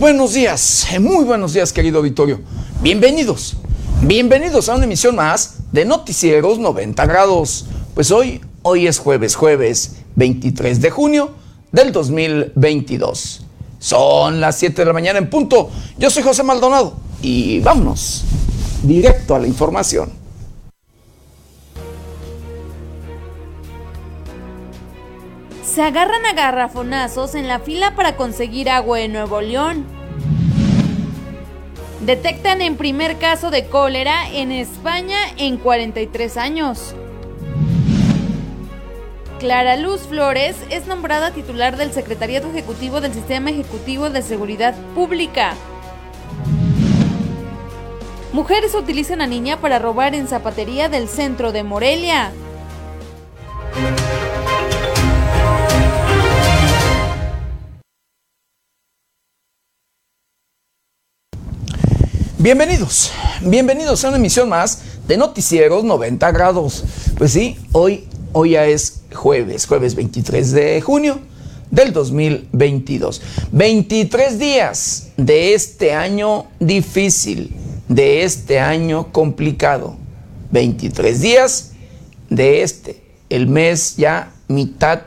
Buenos días, muy buenos días querido auditorio. Bienvenidos, bienvenidos a una emisión más de Noticieros 90 grados. Pues hoy, hoy es jueves, jueves 23 de junio del 2022. Son las 7 de la mañana en punto. Yo soy José Maldonado y vámonos directo a la información. Se agarran a garrafonazos en la fila para conseguir agua en Nuevo León. Detectan en primer caso de cólera en España en 43 años. Clara Luz Flores es nombrada titular del Secretariado Ejecutivo del Sistema Ejecutivo de Seguridad Pública. Mujeres utilizan a niña para robar en zapatería del centro de Morelia. Bienvenidos, bienvenidos a una emisión más de Noticieros 90 grados. Pues sí, hoy, hoy ya es jueves, jueves 23 de junio del 2022. 23 días de este año difícil, de este año complicado. 23 días de este, el mes ya mitad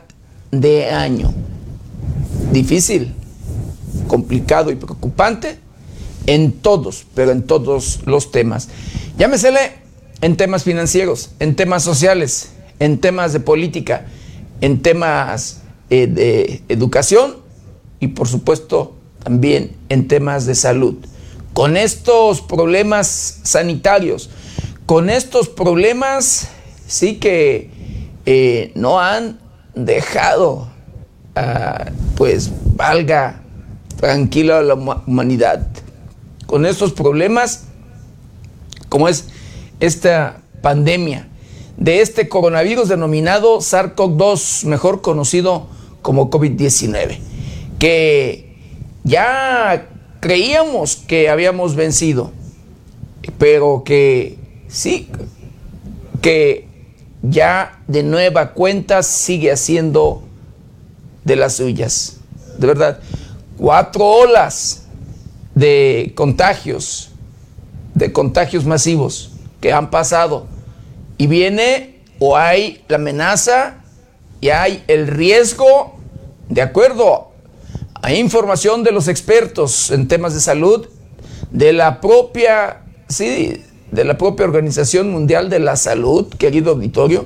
de año. Difícil, complicado y preocupante en todos, pero en todos los temas. Llámesele en temas financieros, en temas sociales, en temas de política, en temas eh, de educación y por supuesto también en temas de salud. Con estos problemas sanitarios, con estos problemas sí que eh, no han dejado, ah, pues valga tranquila la humanidad con estos problemas, como es esta pandemia de este coronavirus denominado SARS-CoV-2, mejor conocido como COVID-19, que ya creíamos que habíamos vencido, pero que sí, que ya de nueva cuenta sigue haciendo de las suyas. De verdad, cuatro olas de contagios, de contagios masivos que han pasado. Y viene o hay la amenaza y hay el riesgo, de acuerdo a información de los expertos en temas de salud, de la propia, sí, de la propia Organización Mundial de la Salud, querido auditorio,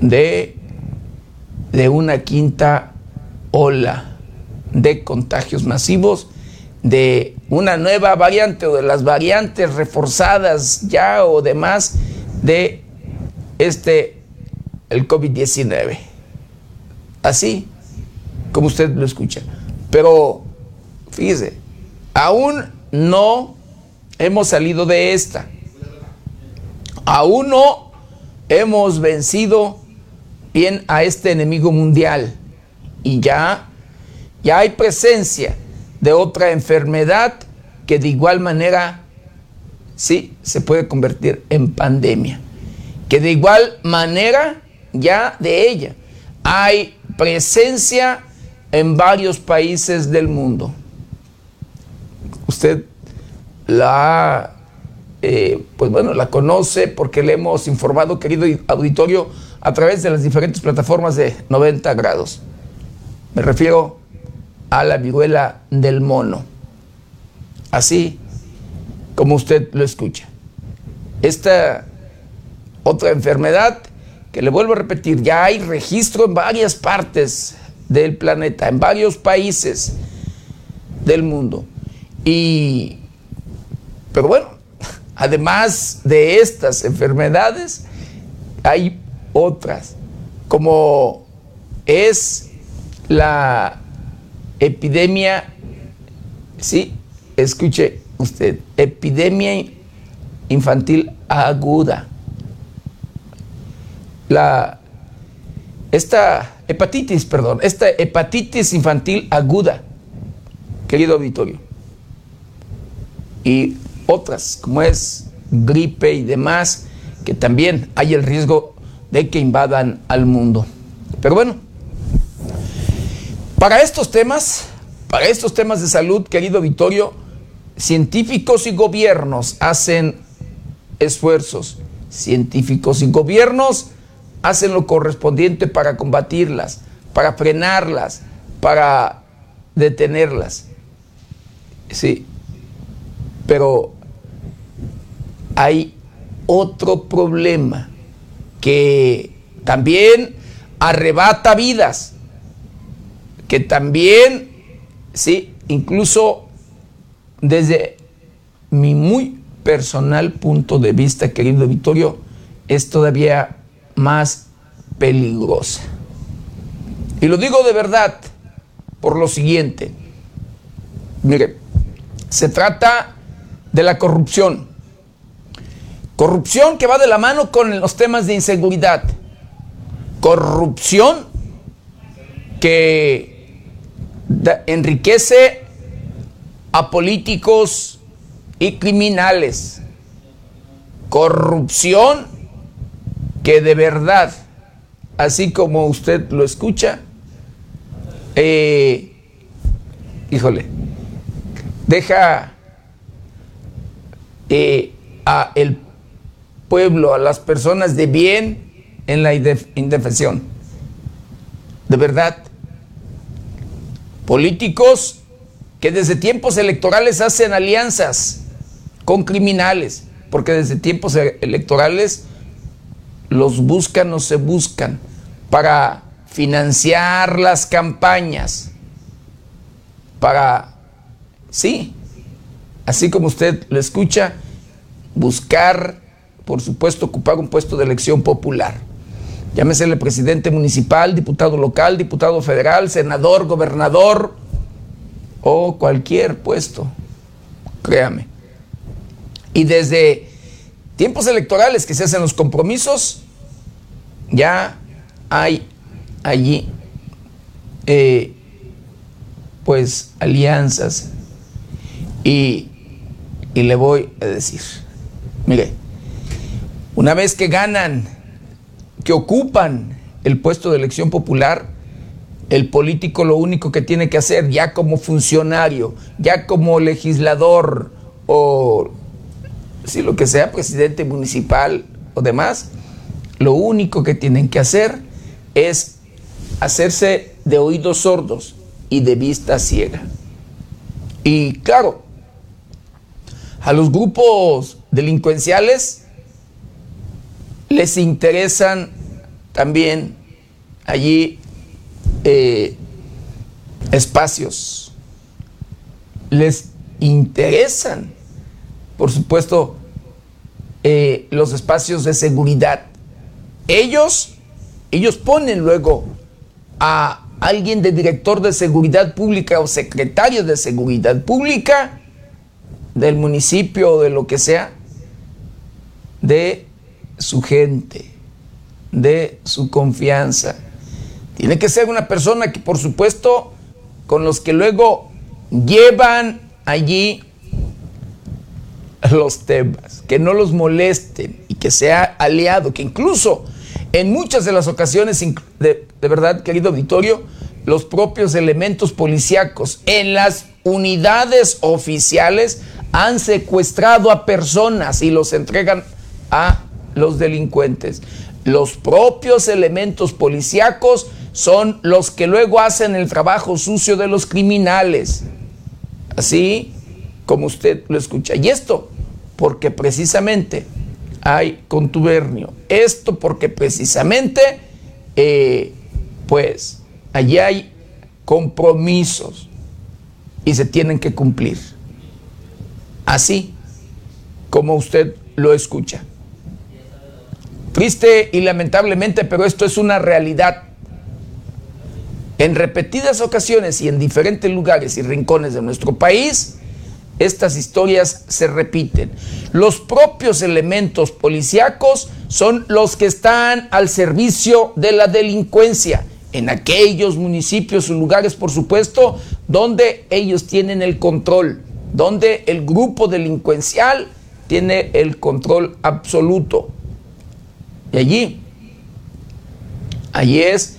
de, de una quinta ola de contagios masivos de una nueva variante o de las variantes reforzadas ya o demás de este, el COVID-19. Así como usted lo escucha. Pero fíjese, aún no hemos salido de esta. Aún no hemos vencido bien a este enemigo mundial. Y ya, ya hay presencia de otra enfermedad que de igual manera sí se puede convertir en pandemia. Que de igual manera ya de ella hay presencia en varios países del mundo. Usted la, eh, pues bueno, la conoce porque le hemos informado, querido auditorio, a través de las diferentes plataformas de 90 grados. Me refiero a la viruela del mono. Así como usted lo escucha. Esta otra enfermedad que le vuelvo a repetir, ya hay registro en varias partes del planeta, en varios países del mundo. Y, pero bueno, además de estas enfermedades, hay otras, como es la epidemia, sí, escuche usted, epidemia infantil aguda. La, esta hepatitis, perdón, esta hepatitis infantil aguda, querido auditorio, y otras, como es gripe y demás, que también hay el riesgo de que invadan al mundo. Pero bueno, para estos temas, Para estos temas de salud, querido Vittorio, científicos y gobiernos hacen esfuerzos. Científicos y gobiernos hacen lo correspondiente para combatirlas, para frenarlas, para detenerlas. Sí. Pero hay otro problema que también arrebata vidas, que también, sí, incluso desde mi muy personal punto de vista, querido Vittorio, es todavía más peligrosa. Y lo digo de verdad por lo siguiente. Mire, se trata de la corrupción. Corrupción que va de la mano con los temas de inseguridad. Corrupción que enriquece a políticos y criminales. Corrupción que de verdad, así como usted lo escucha, eh, híjole, deja eh, a el pueblo, a las personas de bien en la indefensión. De verdad, políticos que desde tiempos electorales hacen alianzas con criminales, porque desde tiempos e-, electorales los buscan o se buscan para financiar las campañas, para, sí, así como usted lo escucha, buscar, por supuesto, ocupar un puesto de elección popular. Llámese el presidente municipal, diputado local, diputado federal, senador, gobernador o cualquier puesto, créame. Y desde tiempos electorales que se hacen los compromisos, ya hay allí eh, pues alianzas y, y le voy a decir, mire, una vez que ganan, que ocupan el puesto de elección popular, el político lo único que tiene que hacer ya como funcionario, ya como legislador o si lo que sea, presidente municipal o demás, lo único que tienen que hacer es hacerse de oídos sordos y de vista ciega. Y claro, a los grupos delincuenciales les interesan también allí eh, espacios. Les interesan, por supuesto, eh, los espacios de seguridad. Ellos, ellos ponen luego a alguien de director de seguridad pública o secretario de seguridad pública del municipio o de lo que sea, de su gente, de su confianza. Tiene que ser una persona que, por supuesto, con los que luego llevan allí los temas, que no los molesten y que sea aliado, que incluso en muchas de las ocasiones, de, verdad, querido auditorio, los propios elementos policíacos en las unidades oficiales han secuestrado a personas y los entregan a los delincuentes. Los propios elementos policíacos son los que luego hacen el trabajo sucio de los criminales. Así como usted lo escucha. Y esto porque precisamente hay contubernio. Esto porque precisamente, eh, pues, allí hay compromisos y se tienen que cumplir. Así como usted lo escucha. Triste y lamentablemente, pero esto es una realidad. En repetidas ocasiones y en diferentes lugares y rincones de nuestro país, estas historias se repiten. Los propios elementos policíacos son los que están al servicio de la delincuencia en aquellos municipios o lugares, por supuesto, donde ellos tienen el control, donde el grupo delincuencial tiene el control absoluto. Y allí, allí es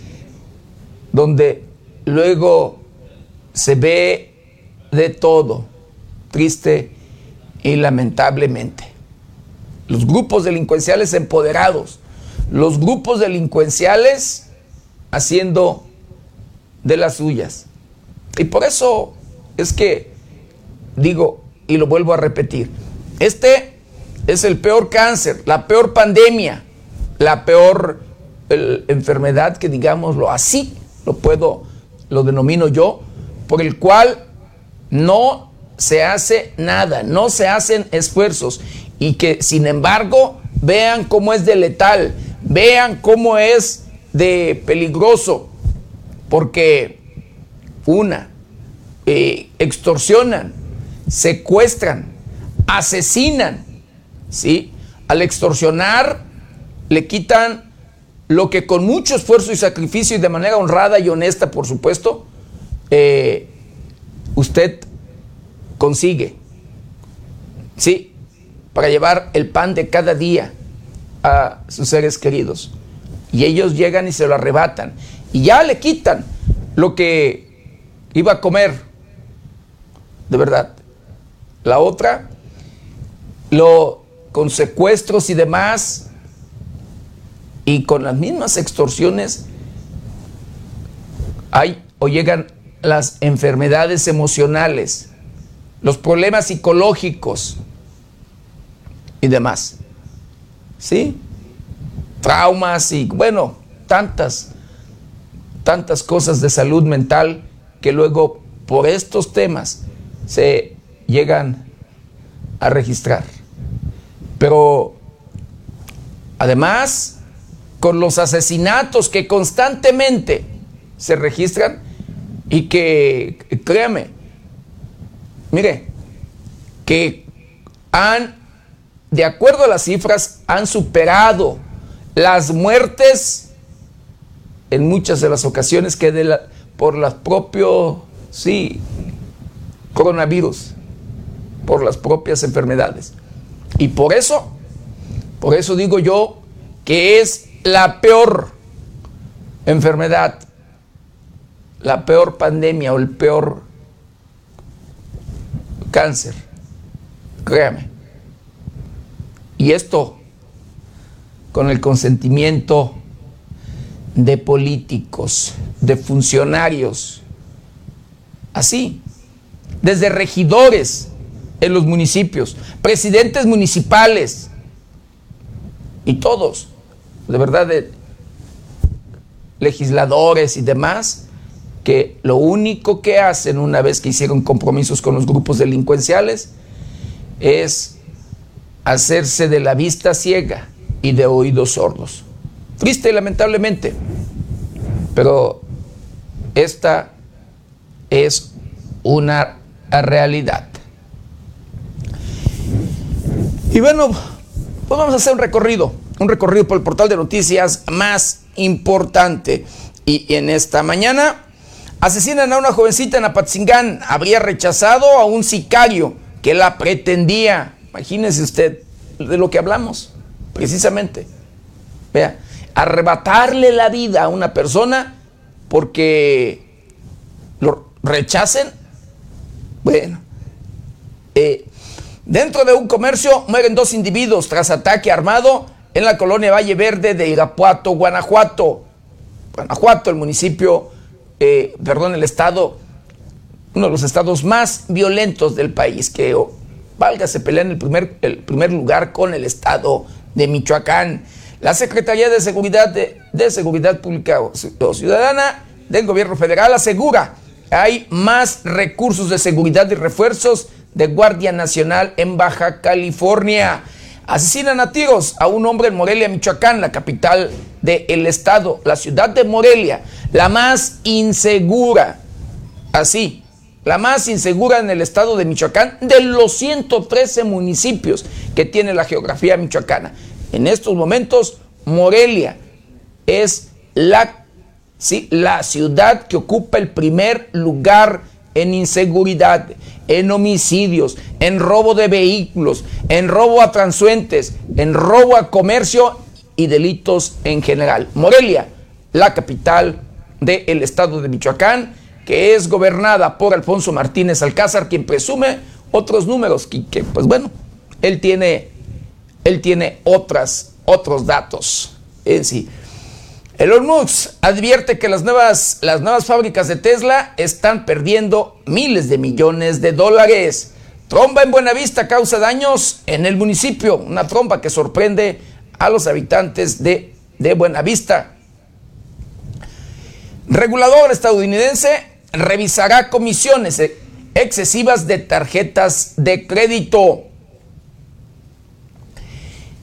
donde luego se ve de todo, triste y lamentablemente. Los grupos delincuenciales empoderados, los grupos delincuenciales haciendo de las suyas. Y por eso es que digo, y lo vuelvo a repetir, este es el peor cáncer, la peor pandemia, la peor enfermedad que digámoslo así, lo puedo, lo denomino yo, por el cual no se hace nada, no se hacen esfuerzos y que sin embargo vean cómo es de letal, vean cómo es de peligroso, porque una, eh, extorsionan, secuestran, asesinan, ¿sí? Al extorsionar le quitan lo que con mucho esfuerzo y sacrificio y de manera honrada y honesta, por supuesto, eh, usted consigue, ¿sí? Para llevar el pan de cada día a sus seres queridos. Y ellos llegan y se lo arrebatan. Y ya le quitan lo que iba a comer. De verdad. La otra, lo con secuestros y demás, y con las mismas extorsiones hay o llegan las enfermedades emocionales, los problemas psicológicos y demás. ¿Sí? Traumas y bueno, tantas, tantas cosas de salud mental que luego por estos temas se llegan a registrar. Pero además, con los asesinatos que constantemente se registran y que, créame, mire, que han, de acuerdo a las cifras, han superado las muertes en muchas de las ocasiones que por las propios, sí, coronavirus, por las propias enfermedades. Y por eso, por eso digo yo que es la peor enfermedad, la peor pandemia o el peor cáncer. Créame. Y esto con el consentimiento de políticos, de funcionarios, así, desde regidores en los municipios, presidentes municipales y todos de verdad, de legisladores y demás, que lo único que hacen una vez que hicieron compromisos con los grupos delincuenciales es hacerse de la vista ciega y de oídos sordos. Triste y lamentablemente, pero esta es una realidad. Y bueno, pues vamos a hacer un recorrido un recorrido por el portal de noticias más importante. Y en esta mañana asesinan a una jovencita en Apatzingán. Habría rechazado a un sicario que la pretendía. Imagínese usted de lo que hablamos, precisamente. Vea, arrebatarle la vida a una persona porque lo rechacen. Bueno, eh, dentro de un comercio mueren dos individuos tras ataque armado en la colonia Valle Verde de Irapuato, Guanajuato. Guanajuato, el municipio, eh, perdón, el estado, uno de los estados más violentos del país, que, oh, valga, se pelea en el primer, el primer lugar con el estado de Michoacán. La Secretaría de Seguridad, de, Seguridad Pública o Ciudadana del Gobierno Federal asegura que hay más recursos de seguridad y refuerzos de Guardia Nacional en Baja California. Asesinan a tiros a un hombre en Morelia, Michoacán, la capital del estado, la ciudad de Morelia, la más insegura, así, la más insegura en el estado de Michoacán, de los 113 municipios que tiene la geografía michoacana. En estos momentos, Morelia es la, sí, la ciudad que ocupa el primer lugar en inseguridad, en homicidios, en robo de vehículos, en robo a transuentes, en robo a comercio y delitos en general. Morelia, la capital del estado de Michoacán, que es gobernada por Alfonso Martínez Alcázar, quien presume otros números, que pues bueno, él tiene, él tiene otras, otros datos en sí. Elon Musk advierte que las nuevas, las nuevas fábricas de Tesla están perdiendo miles de millones de dólares. Tromba en Buenavista causa daños en el municipio, una tromba que sorprende a los habitantes de, de Buenavista. Regulador estadounidense revisará comisiones excesivas de tarjetas de crédito.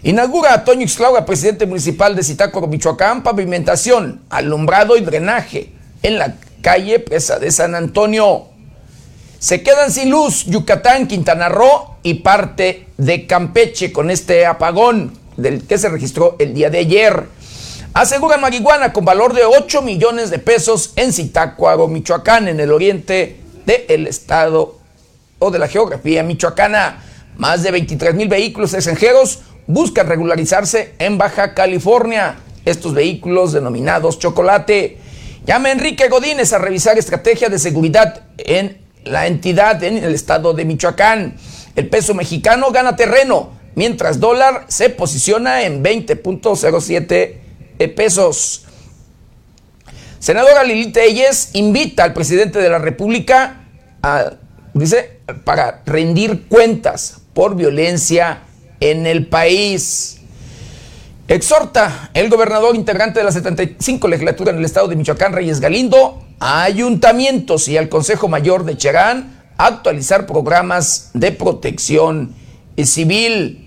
Inaugura Toño Ixlaura, presidente municipal de Zitácuaro, Michoacán, pavimentación, alumbrado y drenaje en la calle Presa de San Antonio. Se quedan sin luz Yucatán, Quintana Roo y parte de Campeche con este apagón del que se registró el día de ayer. Asegura marihuana con valor de 8 millones de pesos en Zitácuaro, Michoacán, en el oriente del estado o de la geografía michoacana. Más de 23 mil vehículos extranjeros buscan regularizarse en Baja California. Estos vehículos denominados chocolate. Llama Enrique Godínez a revisar estrategia de seguridad en la entidad en el estado de Michoacán. El peso mexicano gana terreno, mientras dólar se posiciona en 20.07 pesos. Senadora Lili Telles invita al presidente de la República a, dice, para rendir cuentas por violencia en el país. Exhorta el gobernador integrante de la 75 legislatura en el estado de Michoacán, Reyes Galindo, a ayuntamientos y al Consejo Mayor de Cherán a actualizar programas de protección civil.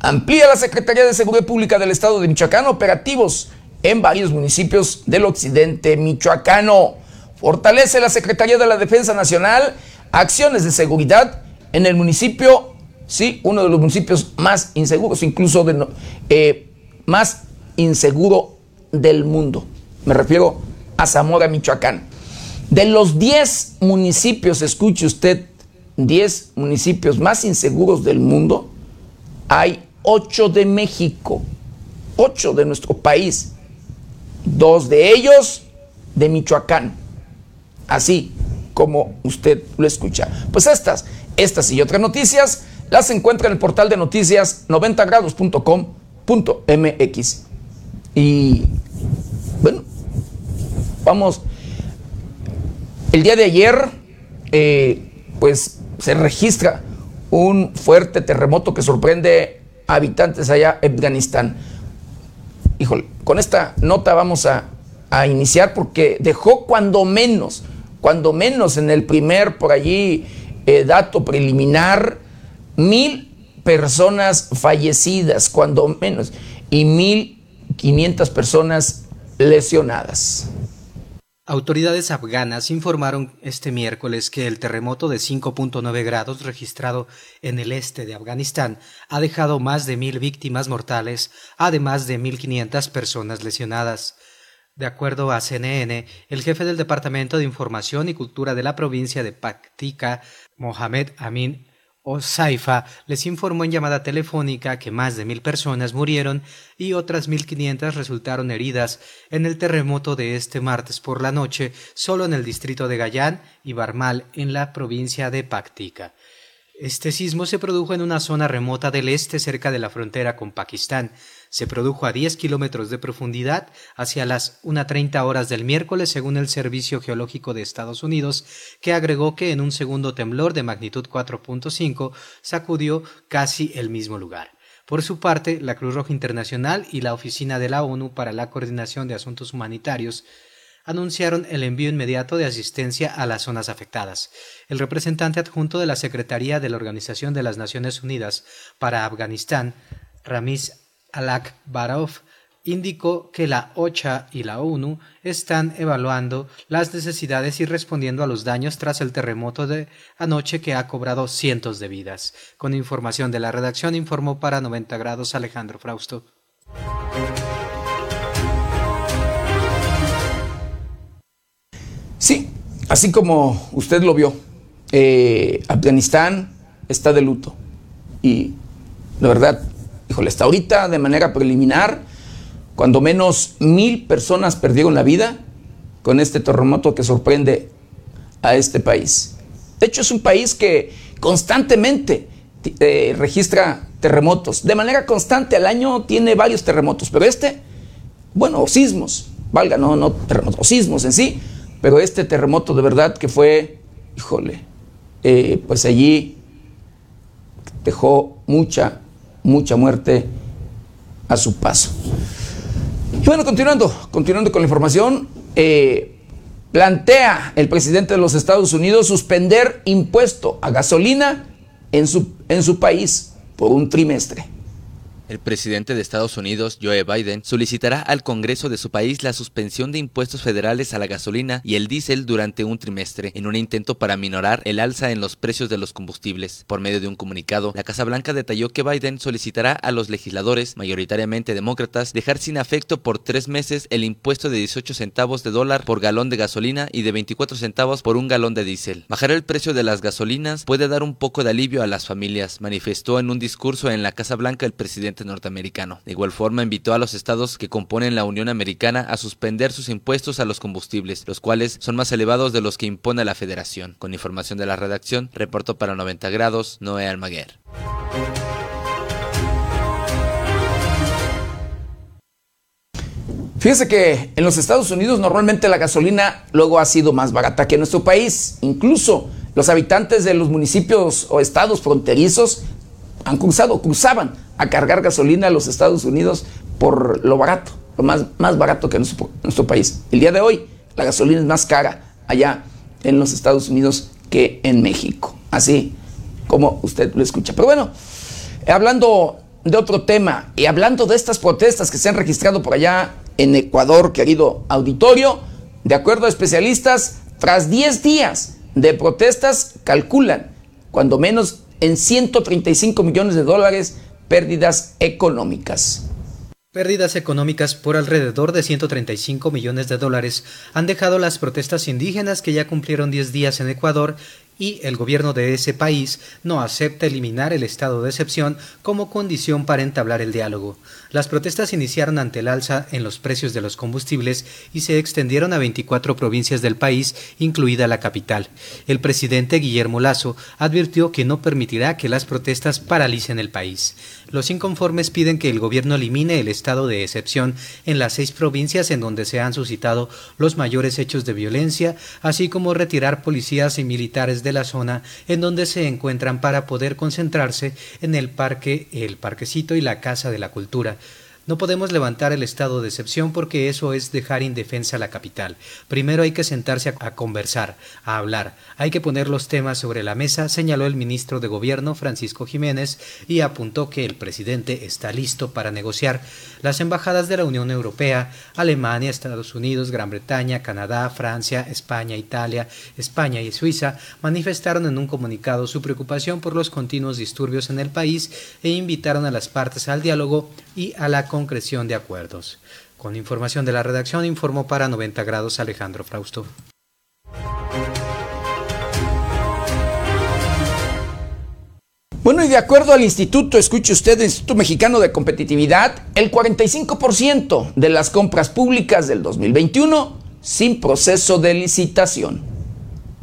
Amplía la Secretaría de Seguridad Pública del estado de Michoacán operativos en varios municipios del occidente michoacano. Fortalece la Secretaría de la Defensa Nacional acciones de seguridad en el municipio, sí, uno de los municipios más inseguros, incluso eh, más inseguro del mundo. Me refiero a Zamora, Michoacán. De los 10 municipios, escuche usted, 10 municipios más inseguros del mundo, hay 8 de México, 8 de nuestro país, dos de ellos de Michoacán. Así como usted lo escucha. Pues estas, estas y otras noticias las encuentra en el portal de noticias 90grados.com .mx. Y bueno, vamos. El día de ayer, eh, pues se registra un fuerte terremoto que sorprende a habitantes allá en Afganistán. Híjole, con esta nota vamos a, a iniciar porque dejó cuando menos, cuando menos en el primer por allí eh, dato preliminar, mil personas fallecidas, cuando menos, y 1.500 personas lesionadas. Autoridades afganas informaron este miércoles que el terremoto de 5.9 grados registrado en el este de Afganistán ha dejado más de mil víctimas mortales, además de 1.500 personas lesionadas. De acuerdo a CNN, el jefe del Departamento de Información y Cultura de la provincia de Paktika, Mohamed Amin Osaifa les informó en llamada telefónica que más de mil personas murieron y otras mil quinientas resultaron heridas en el terremoto de este martes por la noche solo en el distrito de Gayán y Barmal en la provincia de Paktika. Este sismo se produjo en una zona remota del este cerca de la frontera con Pakistán. Se produjo a 10 kilómetros de profundidad hacia las 1.30 horas del miércoles, según el Servicio Geológico de Estados Unidos, que agregó que en un segundo temblor de magnitud 4.5 sacudió casi el mismo lugar. Por su parte, la Cruz Roja Internacional y la Oficina de la ONU para la Coordinación de Asuntos Humanitarios anunciaron el envío inmediato de asistencia a las zonas afectadas. El representante adjunto de la Secretaría de la Organización de las Naciones Unidas para Afganistán, Ramiz Alak Barov, indicó que la OCHA y la ONU están evaluando las necesidades y respondiendo a los daños tras el terremoto de anoche que ha cobrado cientos de vidas. Con información de la redacción informó para 90 grados Alejandro Frausto. Sí, así como usted lo vio, eh, Afganistán está de luto. Y la verdad, híjole, hasta ahorita de manera preliminar, cuando menos mil personas perdieron la vida con este terremoto que sorprende a este país. De hecho, es un país que constantemente eh, registra terremotos. De manera constante al año tiene varios terremotos, pero este, bueno, sismos, valga, no, no terremotos, sismos en sí, pero este terremoto de verdad que fue, híjole, eh, pues allí dejó mucha, mucha muerte a su paso. Y bueno, continuando, continuando con la información, eh, plantea el presidente de los Estados Unidos suspender impuesto a gasolina en su, en su país por un trimestre. El presidente de Estados Unidos, Joe Biden, solicitará al Congreso de su país la suspensión de impuestos federales a la gasolina y el diésel durante un trimestre, en un intento para minorar el alza en los precios de los combustibles. Por medio de un comunicado, la Casa Blanca detalló que Biden solicitará a los legisladores, mayoritariamente demócratas, dejar sin afecto por tres meses el impuesto de 18 centavos de dólar por galón de gasolina y de 24 centavos por un galón de diésel. Bajar el precio de las gasolinas puede dar un poco de alivio a las familias, manifestó en un discurso en la Casa Blanca el presidente norteamericano. De igual forma, invitó a los estados que componen la Unión Americana a suspender sus impuestos a los combustibles, los cuales son más elevados de los que impone la Federación. Con información de la redacción, reportó para 90 grados Noé Almaguer. Fíjese que en los Estados Unidos normalmente la gasolina luego ha sido más barata que en nuestro país. Incluso los habitantes de los municipios o estados fronterizos han cruzado, cruzaban a cargar gasolina a los Estados Unidos por lo barato, lo más, más barato que en nuestro, país. El día de hoy la gasolina es más cara allá en los Estados Unidos que en México, así como usted lo escucha. Pero bueno, hablando de otro tema y hablando de estas protestas que se han registrado por allá en Ecuador, querido auditorio, de acuerdo a especialistas, tras 10 días de protestas, calculan cuando menos en 135 millones de dólares pérdidas económicas. Pérdidas económicas por alrededor de 135 millones de dólares han dejado las protestas indígenas que ya cumplieron 10 días en Ecuador y el gobierno de ese país no acepta eliminar el estado de excepción como condición para entablar el diálogo. Las protestas iniciaron ante el alza en los precios de los combustibles y se extendieron a 24 provincias del país, incluida la capital. El presidente Guillermo Lazo advirtió que no permitirá que las protestas paralicen el país. Los inconformes piden que el gobierno elimine el estado de excepción en las seis provincias en donde se han suscitado los mayores hechos de violencia, así como retirar policías y militares de la zona en donde se encuentran para poder concentrarse en el parque, el parquecito y la Casa de la Cultura. No podemos levantar el estado de excepción porque eso es dejar indefensa la capital. Primero hay que sentarse a, conversar, a hablar. Hay que poner los temas sobre la mesa, señaló el ministro de Gobierno Francisco Jiménez y apuntó que el presidente está listo para negociar. Las embajadas de la Unión Europea, Alemania, Estados Unidos, Gran Bretaña, Canadá, Francia, España, Italia, España y Suiza manifestaron en un comunicado su preocupación por los continuos disturbios en el país e invitaron a las partes al diálogo y a la concreción de acuerdos. Con información de la redacción informó para 90 grados Alejandro Frausto. Bueno, y de acuerdo al instituto, escuche usted, el Instituto Mexicano de Competitividad, el 45% de las compras públicas del 2021 sin proceso de licitación.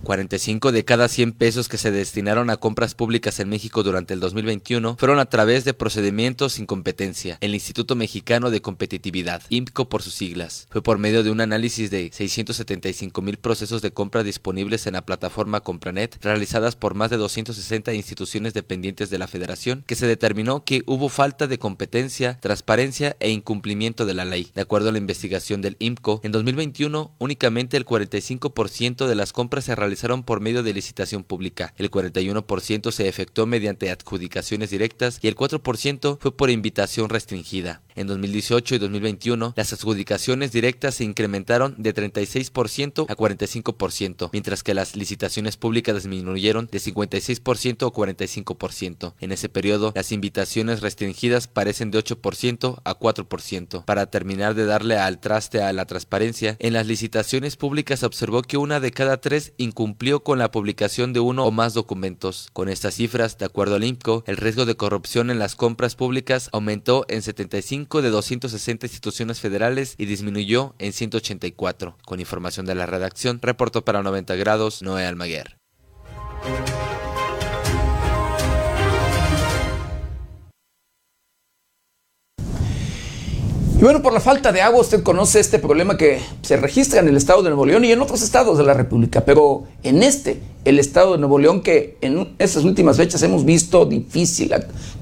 45 de cada 100 pesos que se destinaron a compras públicas en México durante el 2021 fueron a través de procedimientos sin competencia. El Instituto Mexicano de Competitividad, IMCO por sus siglas, fue por medio de un análisis de 675 mil procesos de compra disponibles en la plataforma Compranet, realizadas por más de 260 instituciones dependientes de la Federación, que se determinó que hubo falta de competencia, transparencia e incumplimiento de la ley. De acuerdo a la investigación del IMCO, en 2021 únicamente el 45% de las compras se realizaron por medio de licitación pública, el 41% se efectuó mediante adjudicaciones directas y el 4% fue por invitación restringida. En 2018 y 2021, las adjudicaciones directas se incrementaron de 36% a 45%, mientras que las licitaciones públicas disminuyeron de 56% a 45%. En ese periodo, las invitaciones restringidas parecen de 8% a 4%. Para terminar de darle al traste a la transparencia, en las licitaciones públicas se observó que una de cada tres incumplió incumplió con la publicación de uno o más documentos. Con estas cifras, de acuerdo al INCO, el riesgo de corrupción en las compras públicas aumentó en 75 de 260 instituciones federales y disminuyó en 184. Con información de la redacción, reportó para 90 grados Noé Almaguer. Y bueno, por la falta de agua, usted conoce este problema que se registra en el estado de Nuevo León y en otros estados de la República, pero en este, el estado de Nuevo León, que en esas últimas fechas hemos visto difícil,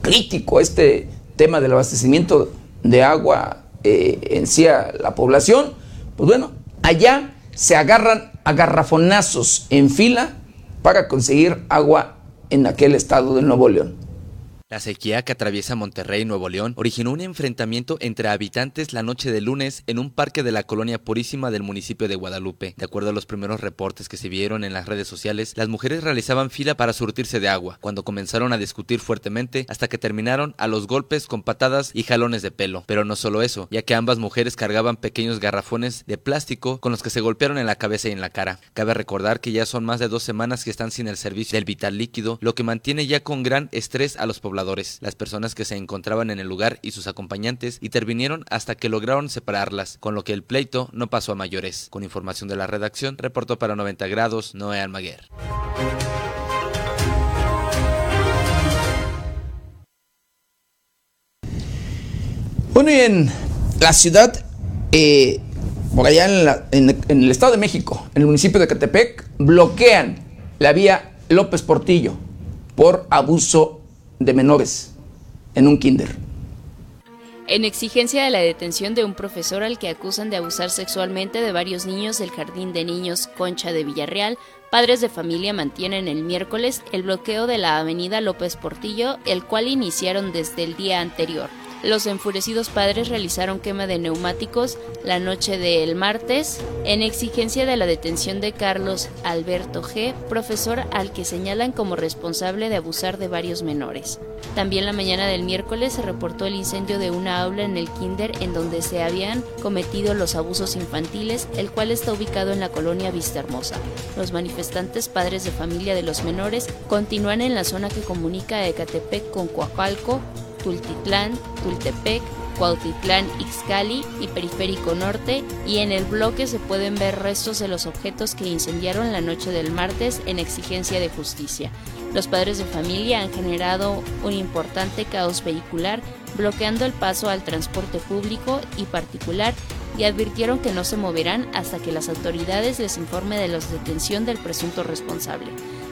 crítico este tema del abastecimiento de agua eh, en sí a la población, pues bueno, allá se agarran a garrafonazos en fila para conseguir agua en aquel estado de Nuevo León. La sequía que atraviesa Monterrey, Nuevo León, originó un enfrentamiento entre habitantes la noche de lunes en un parque de la colonia Purísima del municipio de Guadalupe. De acuerdo a los primeros reportes que se vieron en las redes sociales, las mujeres realizaban fila para surtirse de agua, cuando comenzaron a discutir fuertemente hasta que terminaron a los golpes con patadas y jalones de pelo. Pero no solo eso, ya que ambas mujeres cargaban pequeños garrafones de plástico con los que se golpearon en la cabeza y en la cara. Cabe recordar que ya son más de dos semanas que están sin el servicio del vital líquido, lo que mantiene ya con gran estrés a los las personas que se encontraban en el lugar y sus acompañantes intervinieron hasta que lograron separarlas, con lo que el pleito no pasó a mayores. Con información de la redacción, reportó para 90 grados Noé Almaguer. Bueno, y en la ciudad, eh, por allá en, en, el Estado de México, en el municipio de Catepec, bloquean la vía López Portillo por abuso de menores en un kinder. En exigencia de la detención de un profesor al que acusan de abusar sexualmente de varios niños del Jardín de Niños Concha de Villarreal, padres de familia mantienen el miércoles el bloqueo de la avenida López Portillo, el cual iniciaron desde el día anterior. Los enfurecidos padres realizaron quema de neumáticos la noche del martes en exigencia de la detención de Carlos Alberto G., profesor al que señalan como responsable de abusar de varios menores. También la mañana del miércoles se reportó el incendio de una aula en el kinder en donde se habían cometido los abusos infantiles, el cual está ubicado en la colonia Vista Hermosa. Los manifestantes padres de familia de los menores continúan en la zona que comunica a Ecatepec con Coapalco, Tultitlán, Tultepec, Cuautitlán, Ixcali y Periférico Norte, y en el bloque se pueden ver restos de los objetos que incendiaron la noche del martes en exigencia de justicia. Los padres de familia han generado un importante caos vehicular, bloqueando el paso al transporte público y particular y advirtieron que no se moverán hasta que las autoridades les informe de la detención del presunto responsable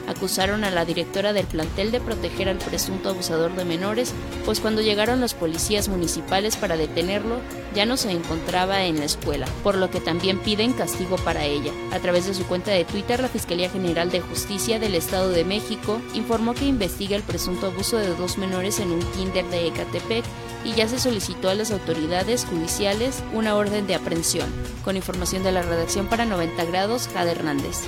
acusaron a la directora del plantel de proteger al presunto abusador de menores, pues cuando llegaron los policías municipales para detenerlo, ya no se encontraba en la escuela, por lo que también piden castigo para ella. A través de su cuenta de Twitter, la Fiscalía General de Justicia del Estado de México informó que investiga el presunto abuso de dos menores en un kinder de Ecatepec y ya se solicitó a las autoridades judiciales una orden de aprehensión. Con información de la redacción para 90 grados, Jade Hernández.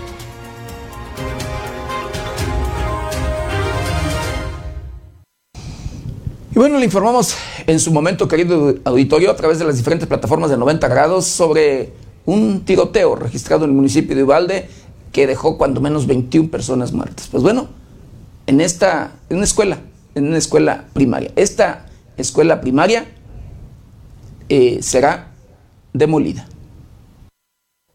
Bueno, le informamos en su momento, querido auditorio, a través de las diferentes plataformas de 90 grados sobre un tiroteo registrado en el municipio de Ubalde que dejó cuando menos 21 personas muertas. Pues bueno, en esta, en una escuela, en una escuela primaria. Esta escuela primaria eh, será demolida.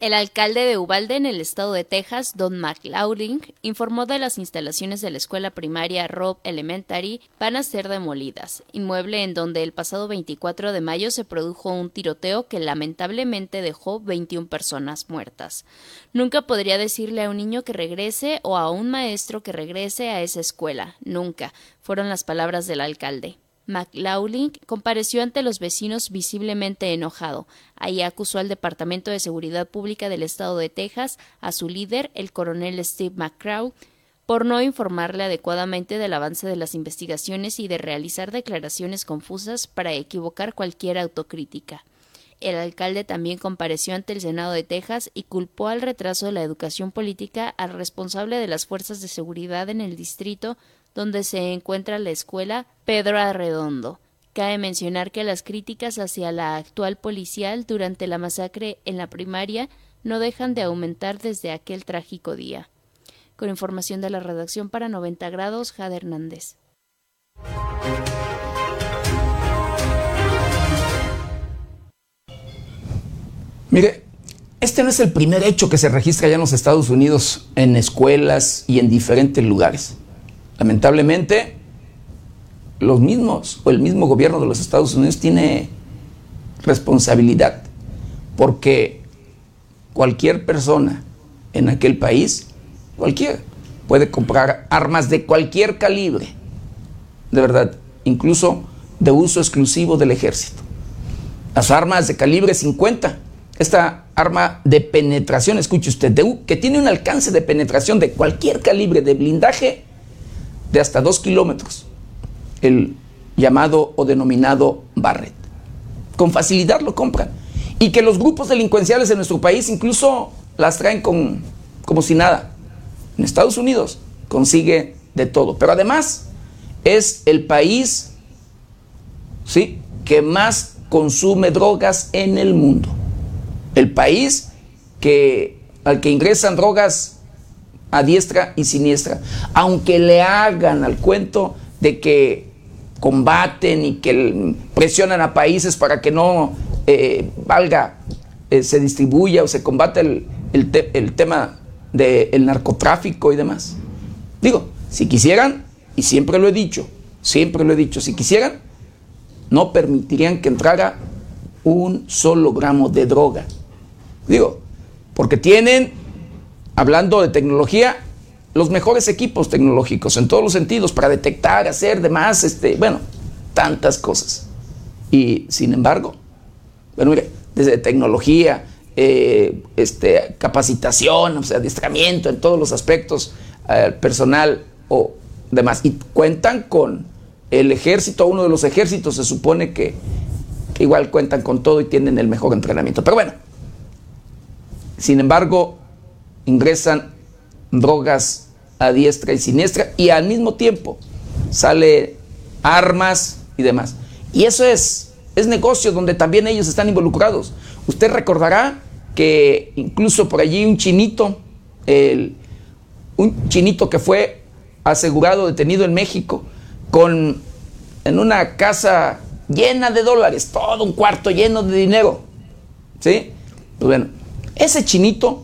El alcalde de Uvalde en el estado de Texas, Don McLaughlin, informó de las instalaciones de la escuela primaria Rob Elementary van a ser demolidas, inmueble en donde el pasado 24 de mayo se produjo un tiroteo que lamentablemente dejó 21 personas muertas. Nunca podría decirle a un niño que regrese o a un maestro que regrese a esa escuela, nunca, fueron las palabras del alcalde. McLaughlin compareció ante los vecinos visiblemente enojado. Ahí acusó al Departamento de Seguridad Pública del Estado de Texas, a su líder, el coronel Steve McCraw, por no informarle adecuadamente del avance de las investigaciones y de realizar declaraciones confusas para equivocar cualquier autocrítica. El alcalde también compareció ante el Senado de Texas y culpó al retraso de la educación política al responsable de las fuerzas de seguridad en el distrito donde se encuentra la escuela Pedro Arredondo. Cabe mencionar que las críticas hacia la actual policial durante la masacre en la primaria no dejan de aumentar desde aquel trágico día. Con información de la redacción para 90 grados, Jade Hernández. Mire, este no es el primer hecho que se registra ya en los Estados Unidos, en escuelas y en diferentes lugares. Lamentablemente, los mismos o el mismo gobierno de los Estados Unidos tiene responsabilidad, porque cualquier persona en aquel país, cualquiera, puede comprar armas de cualquier calibre, de verdad, incluso de uso exclusivo del ejército. Las armas de calibre 50 esta arma de penetración, escuche usted, que tiene un alcance de penetración de cualquier calibre de blindaje de hasta dos kilómetros, el llamado o denominado Barrett. Con facilidad lo compran. Y que los grupos delincuenciales en nuestro país incluso las traen con, como si nada. En Estados Unidos consigue de todo. Pero además es el país ¿sí? que más consume drogas en el mundo el país que, al que ingresan drogas a diestra y siniestra, aunque le hagan al cuento de que combaten y que presionan a países para que no eh, valga, eh, se distribuya o se combate el, el tema del narcotráfico y demás. Digo, si quisieran, y siempre lo he dicho, siempre lo he dicho, si quisieran, no permitirían que entrara un solo gramo de droga Digo, porque tienen, hablando de tecnología, los mejores equipos tecnológicos en todos los sentidos para detectar, hacer demás, este, bueno, tantas cosas. Y sin embargo, bueno, mire, desde tecnología, eh, este, capacitación, o sea, adiestramiento en todos los aspectos, eh, personal o demás. Y cuentan con el ejército, uno de los ejércitos se supone que, que igual cuentan con todo y tienen el mejor entrenamiento. Pero bueno, sin embargo, ingresan drogas a diestra y siniestra y al mismo tiempo sale armas y demás. Y eso es, es negocio donde también ellos están involucrados. Usted recordará que incluso por allí un chinito, un chinito que fue asegurado, detenido en México, con, en una casa llena de dólares, todo un cuarto lleno de dinero. ¿Sí? Pues bueno, ese chinito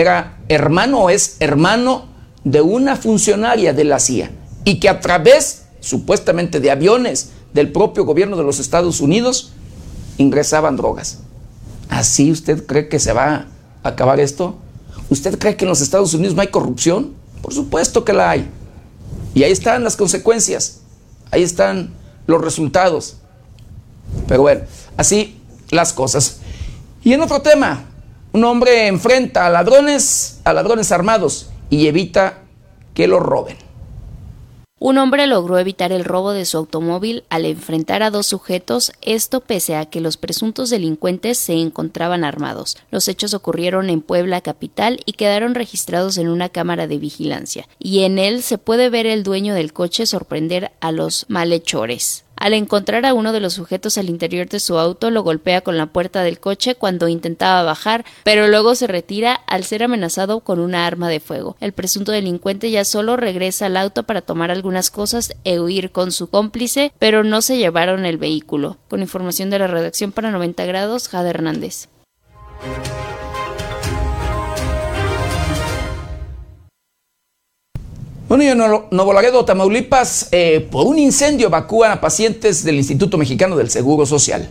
era hermano o es hermano de una funcionaria de la CIA y que a través supuestamente de aviones del propio gobierno de los Estados Unidos ingresaban drogas. ¿Así usted cree que se va a acabar esto? ¿Usted cree que en los Estados Unidos no hay corrupción? Por supuesto que la hay. Y ahí están las consecuencias, ahí están los resultados. Pero bueno, así las cosas. Y en otro tema, un hombre enfrenta a ladrones, a ladrones armados y evita que lo roben. Un hombre logró evitar el robo de su automóvil al enfrentar a dos sujetos, esto pese a que los presuntos delincuentes se encontraban armados. Los hechos ocurrieron en Puebla capital y quedaron registrados en una cámara de vigilancia, y en él se puede ver el dueño del coche sorprender a los malhechores. Al encontrar a uno de los sujetos al interior de su auto, lo golpea con la puerta del coche cuando intentaba bajar, pero luego se retira al ser amenazado con una arma de fuego. El presunto delincuente ya solo regresa al auto para tomar algunas cosas e huir con su cómplice, pero no se llevaron el vehículo. Con información de la redacción para 90 grados, Jade Hernández. Bueno, y en Nuevo Laredo, Tamaulipas, eh, por un incendio evacúan a pacientes del Instituto Mexicano del Seguro Social.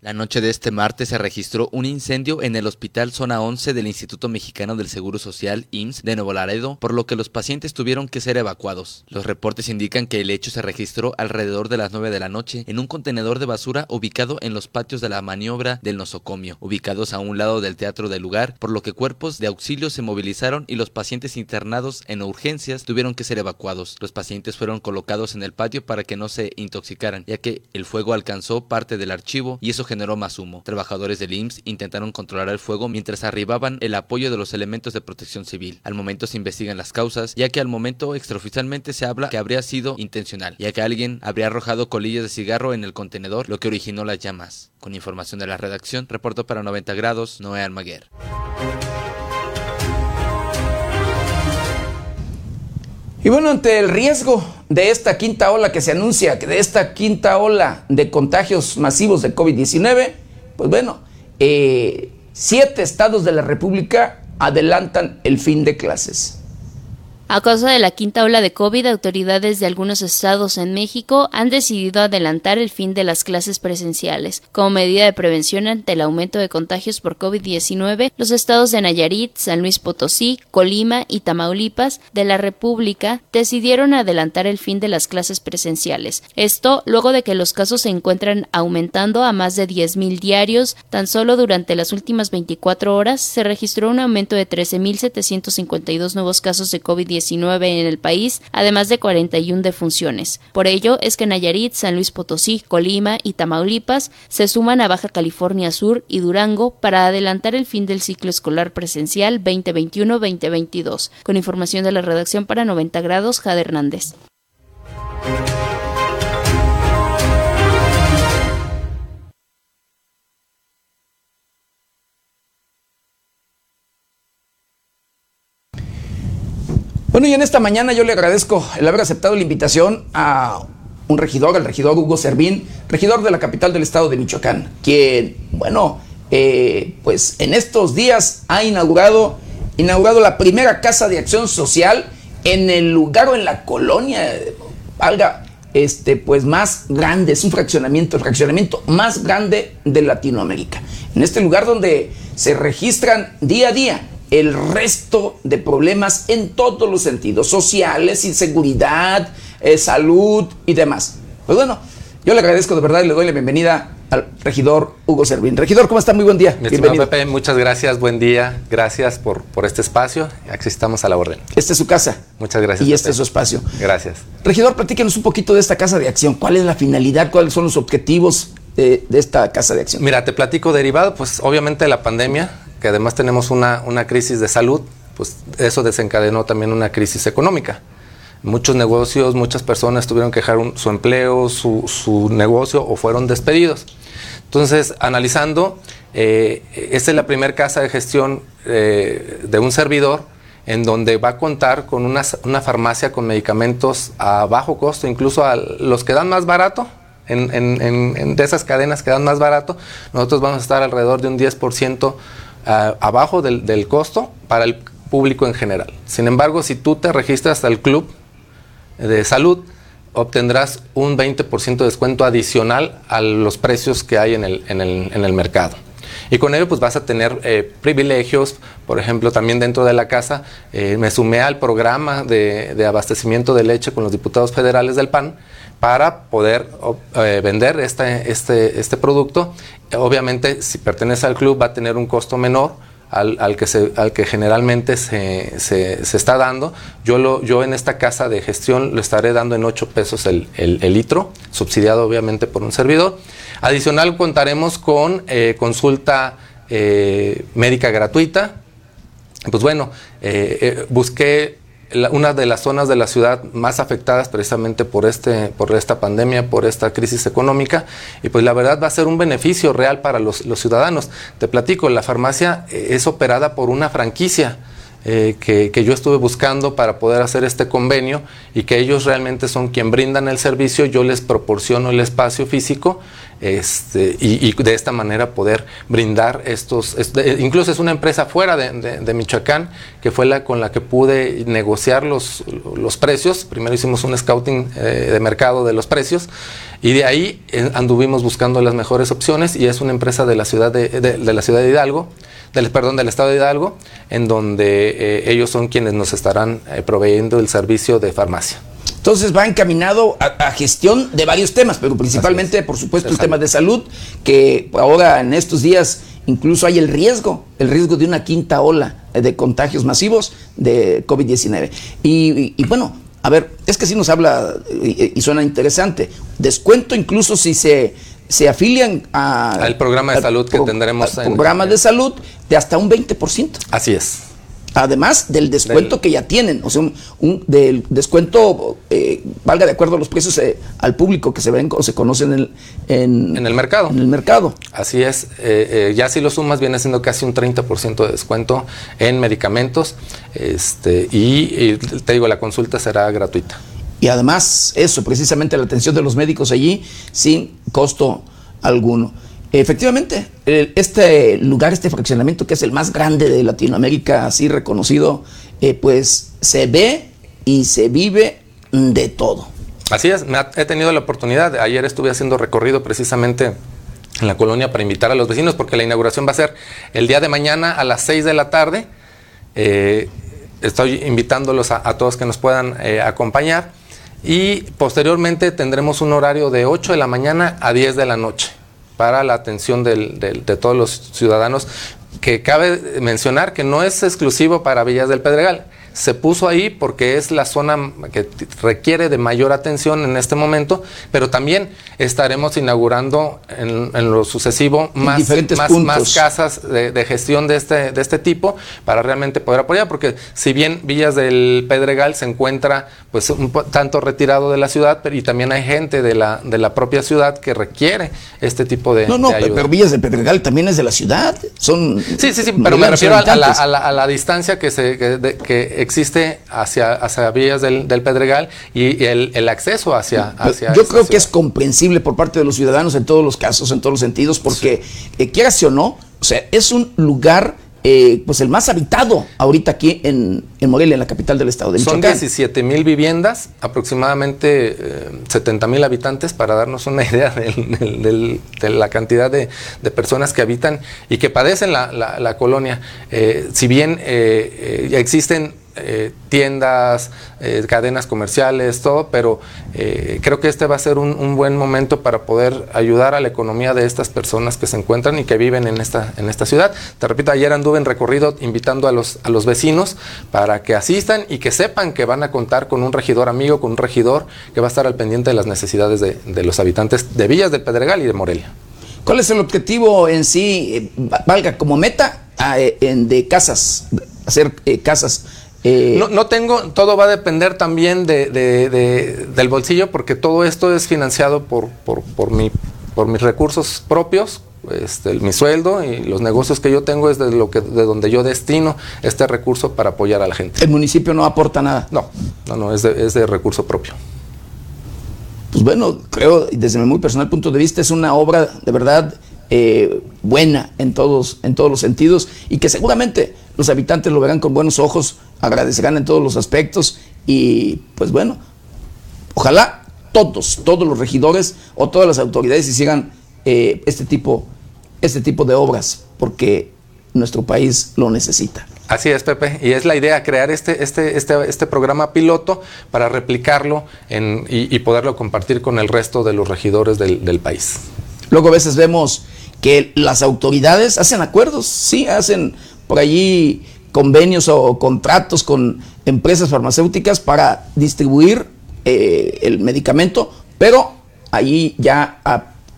La noche de este martes se registró un incendio en el Hospital Zona 11 del Instituto Mexicano del Seguro Social, IMSS, de Nuevo Laredo, por lo que los pacientes tuvieron que ser evacuados. Los reportes indican que el hecho se registró alrededor de las 9 de la noche en un contenedor de basura ubicado en los patios de la maniobra del nosocomio, ubicados a un lado del teatro del lugar, por lo que cuerpos de auxilio se movilizaron y los pacientes internados en urgencias tuvieron que ser evacuados. Los pacientes fueron colocados en el patio para que no se intoxicaran, ya que el fuego alcanzó parte del archivo y eso generó más humo. Trabajadores del IMSS intentaron controlar el fuego mientras arribaban el apoyo de los elementos de protección civil. Al momento se investigan las causas, ya que al momento extraoficialmente se habla que habría sido intencional, ya que alguien habría arrojado colillas de cigarro en el contenedor, lo que originó las llamas. Con información de la redacción, reportó para 90 grados Noé Almaguer. Y bueno, ante el riesgo de esta quinta ola que se anuncia, de esta quinta ola de contagios masivos de COVID-19, pues bueno, eh, siete estados de la República adelantan el fin de clases. A causa de la quinta ola de COVID, autoridades de algunos estados en México han decidido adelantar el fin de las clases presenciales. Como medida de prevención ante el aumento de contagios por COVID-19, los estados de Nayarit, San Luis Potosí, Colima y Tamaulipas de la República decidieron adelantar el fin de las clases presenciales. Esto luego de que los casos se encuentran aumentando a más de 10.000 diarios. Tan solo durante las últimas 24 horas se registró un aumento de 13.752 nuevos casos de COVID-19 en el país, además de 41 defunciones. Por ello es que Nayarit, San Luis Potosí, Colima y Tamaulipas se suman a Baja California Sur y Durango para adelantar el fin del ciclo escolar presencial 2021-2022. Con información de la redacción para 90 grados, Jade Hernández. Bueno, y en esta mañana yo le agradezco el haber aceptado la invitación a un regidor, el regidor Hugo Servín, regidor de la capital del estado de Michoacán, quien, bueno, eh, pues en estos días ha inaugurado, inaugurado la primera casa de acción social en el lugar o en la colonia, valga, este, pues más grande, es un fraccionamiento, el fraccionamiento más grande de Latinoamérica. En este lugar donde se registran día a día el resto de problemas en todos los sentidos, sociales, inseguridad, eh, salud y demás. Pues bueno, yo le agradezco de verdad y le doy la bienvenida al regidor Hugo Servín. Regidor, ¿cómo está? Muy buen día. Bienvenido. Pepe, muchas gracias, buen día. Gracias por, por este espacio. Aquí estamos a la orden. Esta es su casa. Muchas gracias. Y este es su espacio. Gracias. Regidor, platíquenos un poquito de esta casa de acción. ¿Cuál es la finalidad? ¿Cuáles son los objetivos de, de esta casa de acción? Mira, te platico derivado, pues obviamente la pandemia que además tenemos una, una crisis de salud, pues eso desencadenó también una crisis económica. Muchos negocios, muchas personas tuvieron que dejar su empleo, su, su, negocio o fueron despedidos. Entonces, analizando, eh, esta es la primera casa de gestión eh, de un servidor en donde va a contar con una, una, farmacia con medicamentos a bajo costo, incluso a los que dan más barato, en, en, en, de esas cadenas que dan más barato, nosotros vamos a estar alrededor de un 10% abajo del, costo para el público en general. Sin embargo, si tú te registras al club de salud, obtendrás un 20% de descuento adicional a los precios que hay en el, en el, en el mercado. Y con ello pues vas a tener eh, privilegios, por ejemplo, también dentro de la casa eh, me sumé al programa de, de, abastecimiento de leche con los diputados federales del PAN para poder eh, vender este, este, este producto. Obviamente, si pertenece al club, va a tener un costo menor. Al, al, que, se, al que generalmente se, se, se, está dando. Yo, lo, yo en esta casa de gestión lo estaré dando en 8 pesos el, el, litro, subsidiado obviamente por un servidor. Adicional contaremos con eh, consulta eh, médica gratuita. Pues bueno, busqué una de las zonas de la ciudad más afectadas precisamente por, este, por esta pandemia, por esta crisis económica, y pues la verdad va a ser un beneficio real para los, los ciudadanos. Te platico, la farmacia eh, es operada por una franquicia. Eh, que, que, yo estuve buscando para poder hacer este convenio y que ellos realmente son quien brindan el servicio, yo les proporciono el espacio físico este, y, de esta manera poder brindar estos, incluso es una empresa fuera de, de, de, Michoacán que fue la con la que pude negociar los, los precios, primero hicimos un scouting eh, de mercado de los precios y de ahí eh, anduvimos buscando las mejores opciones y es una empresa de la ciudad de, de la ciudad de Hidalgo, del, perdón, del estado de Hidalgo, en donde eh, ellos son quienes nos estarán eh, proveyendo el servicio de farmacia. Entonces va encaminado a, a, gestión de varios temas, pero principalmente, por supuesto, el tema de salud, que ahora en estos días incluso hay el riesgo, el riesgo de una quinta ola de contagios masivos de COVID-19. Y, y, y, bueno, a ver, es que sí nos habla y, y suena interesante. Descuento incluso si se se afilian a, al programa de salud que tendremos. Al programa de salud de hasta un 20%. Así es. Además del descuento que ya tienen, o sea, un, del descuento, eh, valga de acuerdo a los precios eh, al público que se ven o se conocen en, en, en, el mercado. En el mercado. Así es, eh, ya si lo sumas viene siendo casi un 30% de descuento en medicamentos este, y, te digo, la consulta será gratuita. Y además eso, precisamente la atención de los médicos allí sin costo alguno. Efectivamente, este lugar, este fraccionamiento que es el más grande de Latinoamérica, así reconocido, eh, pues se ve y se vive de todo. Así es, he tenido la oportunidad, ayer estuve haciendo recorrido precisamente en la colonia para invitar a los vecinos, porque la inauguración va a ser el día de mañana a las 6 de la tarde. Eh, estoy invitándolos a, todos que nos puedan eh, acompañar y posteriormente tendremos un horario de 8 de la mañana a 10 de la noche para la atención de todos los ciudadanos, que cabe mencionar que no es exclusivo para Villas del Pedregal se puso ahí porque es la zona que requiere de mayor atención en este momento, pero también estaremos inaugurando en, lo sucesivo más, más, casas de, gestión de este, de este tipo para realmente poder apoyar, porque si bien Villas del Pedregal se encuentra pues un tanto retirado de la ciudad, pero y también hay gente de la, de la propia ciudad que requiere este tipo de, no, no, pero Villas del Pedregal también es de la ciudad, son... Sí, sí, sí, pero me refiero a, la, a, la, distancia que, se, que, que existe hacia, hacia vías del, Pedregal y el, acceso hacia... hacia Yo creo que es comprensible por parte de los ciudadanos en todos los casos, en todos los sentidos, porque eh, quieras o no, o sea, es un lugar eh, pues el más habitado ahorita aquí en, en, Morelia, en la capital del estado de Michoacán. Son 17 mil viviendas, aproximadamente 70 eh, mil habitantes, para darnos una idea de la cantidad de, personas que habitan y que padecen la, colonia. si bien existen eh, tiendas, eh, cadenas comerciales, todo, pero eh, creo que este va a ser un, buen momento para poder ayudar a la economía de estas personas que se encuentran y que viven en esta, en esta ciudad. Te repito, ayer anduve en recorrido invitando a los, a los vecinos para que asistan y que sepan que van a contar con un regidor amigo, con un regidor que va a estar al pendiente de las necesidades de, los habitantes de Villas del Pedregal y de Morelia. ¿Cuál es el objetivo en sí, valga como meta, de casas, hacer casas eh, no, tengo, todo va a depender también del bolsillo porque todo esto es financiado por, por, mi, por mis recursos propios, este, mi sueldo y los negocios que yo tengo es de, lo que, de donde yo destino este recurso para apoyar a la gente. ¿El municipio no aporta nada? No, no, no, es de, es de recurso propio. Pues bueno, creo, desde mi muy personal punto de vista, es una obra de verdad eh, buena en todos, en todos los sentidos y que seguramente los habitantes lo verán con buenos ojos, agradecerán en todos los aspectos y pues bueno, ojalá todos, todos los regidores o todas las autoridades hicieran eh, este, tipo, este tipo de obras porque nuestro país lo necesita. Así es, Pepe, y es la idea, crear este, este, este, este programa piloto para replicarlo y, poderlo compartir con el resto de los regidores del, del país. Luego a veces vemos que las autoridades hacen acuerdos, sí, hacen por allí convenios o contratos con empresas farmacéuticas para distribuir eh, el medicamento, pero allí ya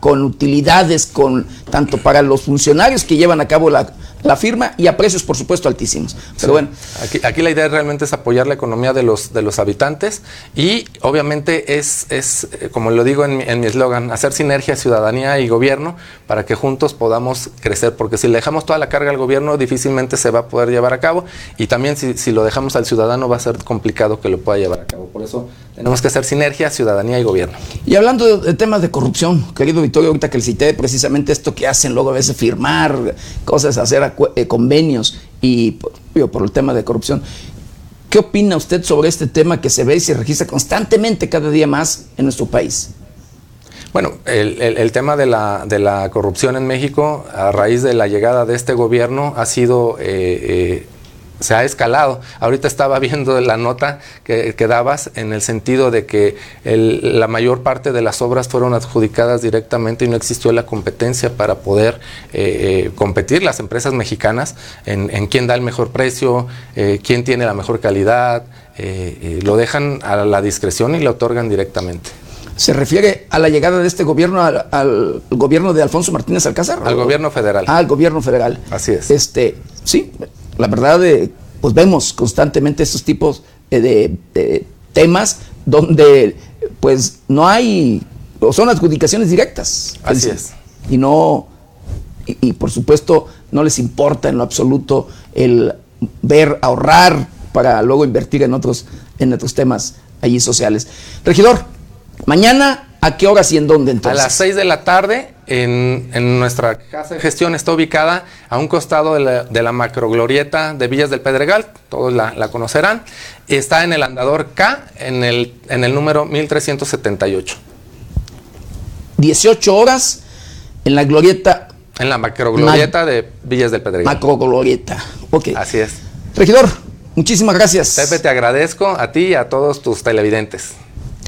con utilidades, con tanto para los funcionarios que llevan a cabo la, la firma y a precios, por supuesto, altísimos. Pero bueno. Aquí, aquí, la idea realmente es apoyar la economía de los, de los habitantes y obviamente es, es eh, como lo digo en mi eslogan, hacer sinergia ciudadanía y gobierno para que juntos podamos crecer, porque si le dejamos toda la carga al gobierno difícilmente se va a poder llevar a cabo y también si, si lo dejamos al ciudadano va a ser complicado que lo pueda llevar a cabo. Por eso tenemos que hacer sinergia ciudadanía y gobierno. Y hablando de, temas de corrupción, querido Victorio, ahorita que le cité precisamente esto que hacen luego a veces firmar cosas, hacer eh, convenios y por el tema de corrupción. ¿Qué opina usted sobre este tema que se ve y se registra constantemente cada día más en nuestro país? Bueno, el, tema de la, de la, corrupción en México, a raíz de la llegada de este gobierno, ha sido eh, eh, se ha escalado. Ahorita estaba viendo la nota que, dabas en el sentido de que la mayor parte de las obras fueron adjudicadas directamente y no existió la competencia para poder eh, eh, competir las empresas mexicanas en, quién da el mejor precio, eh, quién tiene la mejor calidad. lo dejan a la discreción y lo otorgan directamente. ¿Se refiere a la llegada de este gobierno al, gobierno de Alfonso Martínez Alcázar? Al gobierno federal. Ah, al gobierno federal. Así es. Este, sí, la verdad, pues vemos constantemente estos tipos de, temas donde pues no hay, o son adjudicaciones directas. Así es. Y no, y, por supuesto no les importa en lo absoluto el ver, ahorrar para luego invertir en otros, en otros temas allí sociales. Regidor, mañana ¿A qué horas y en dónde entonces? A las 6 de la tarde en, nuestra casa de gestión está ubicada a un costado de la, de macroglorieta de Villas del Pedregal, todos la, conocerán. Está en el andador K, en el, en el número 1378. 18 horas en la glorieta. En la macroglorieta de Villas del Pedregal. Macroglorieta, ok. Así es. Regidor, muchísimas gracias. Pepe, te agradezco a ti y a todos tus televidentes.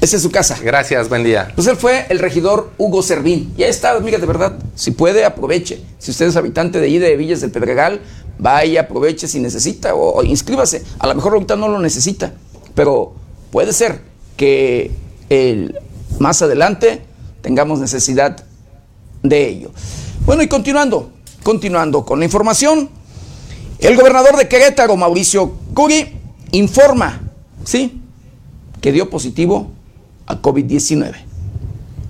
Esa es su casa. Gracias, buen día. Pues él fue el regidor Hugo Servín. Ya está, amiga, de verdad. Si puede, aproveche. Si usted es habitante de ahí de Villas del Pedregal, vaya, aproveche si necesita o, inscríbase. A lo mejor ahorita no lo necesita, pero puede ser que el, más adelante tengamos necesidad de ello. Bueno, y continuando, continuando con la información, el gobernador de Querétaro, Mauricio Curi, informa, ¿sí? Que dio positivo a COVID-19.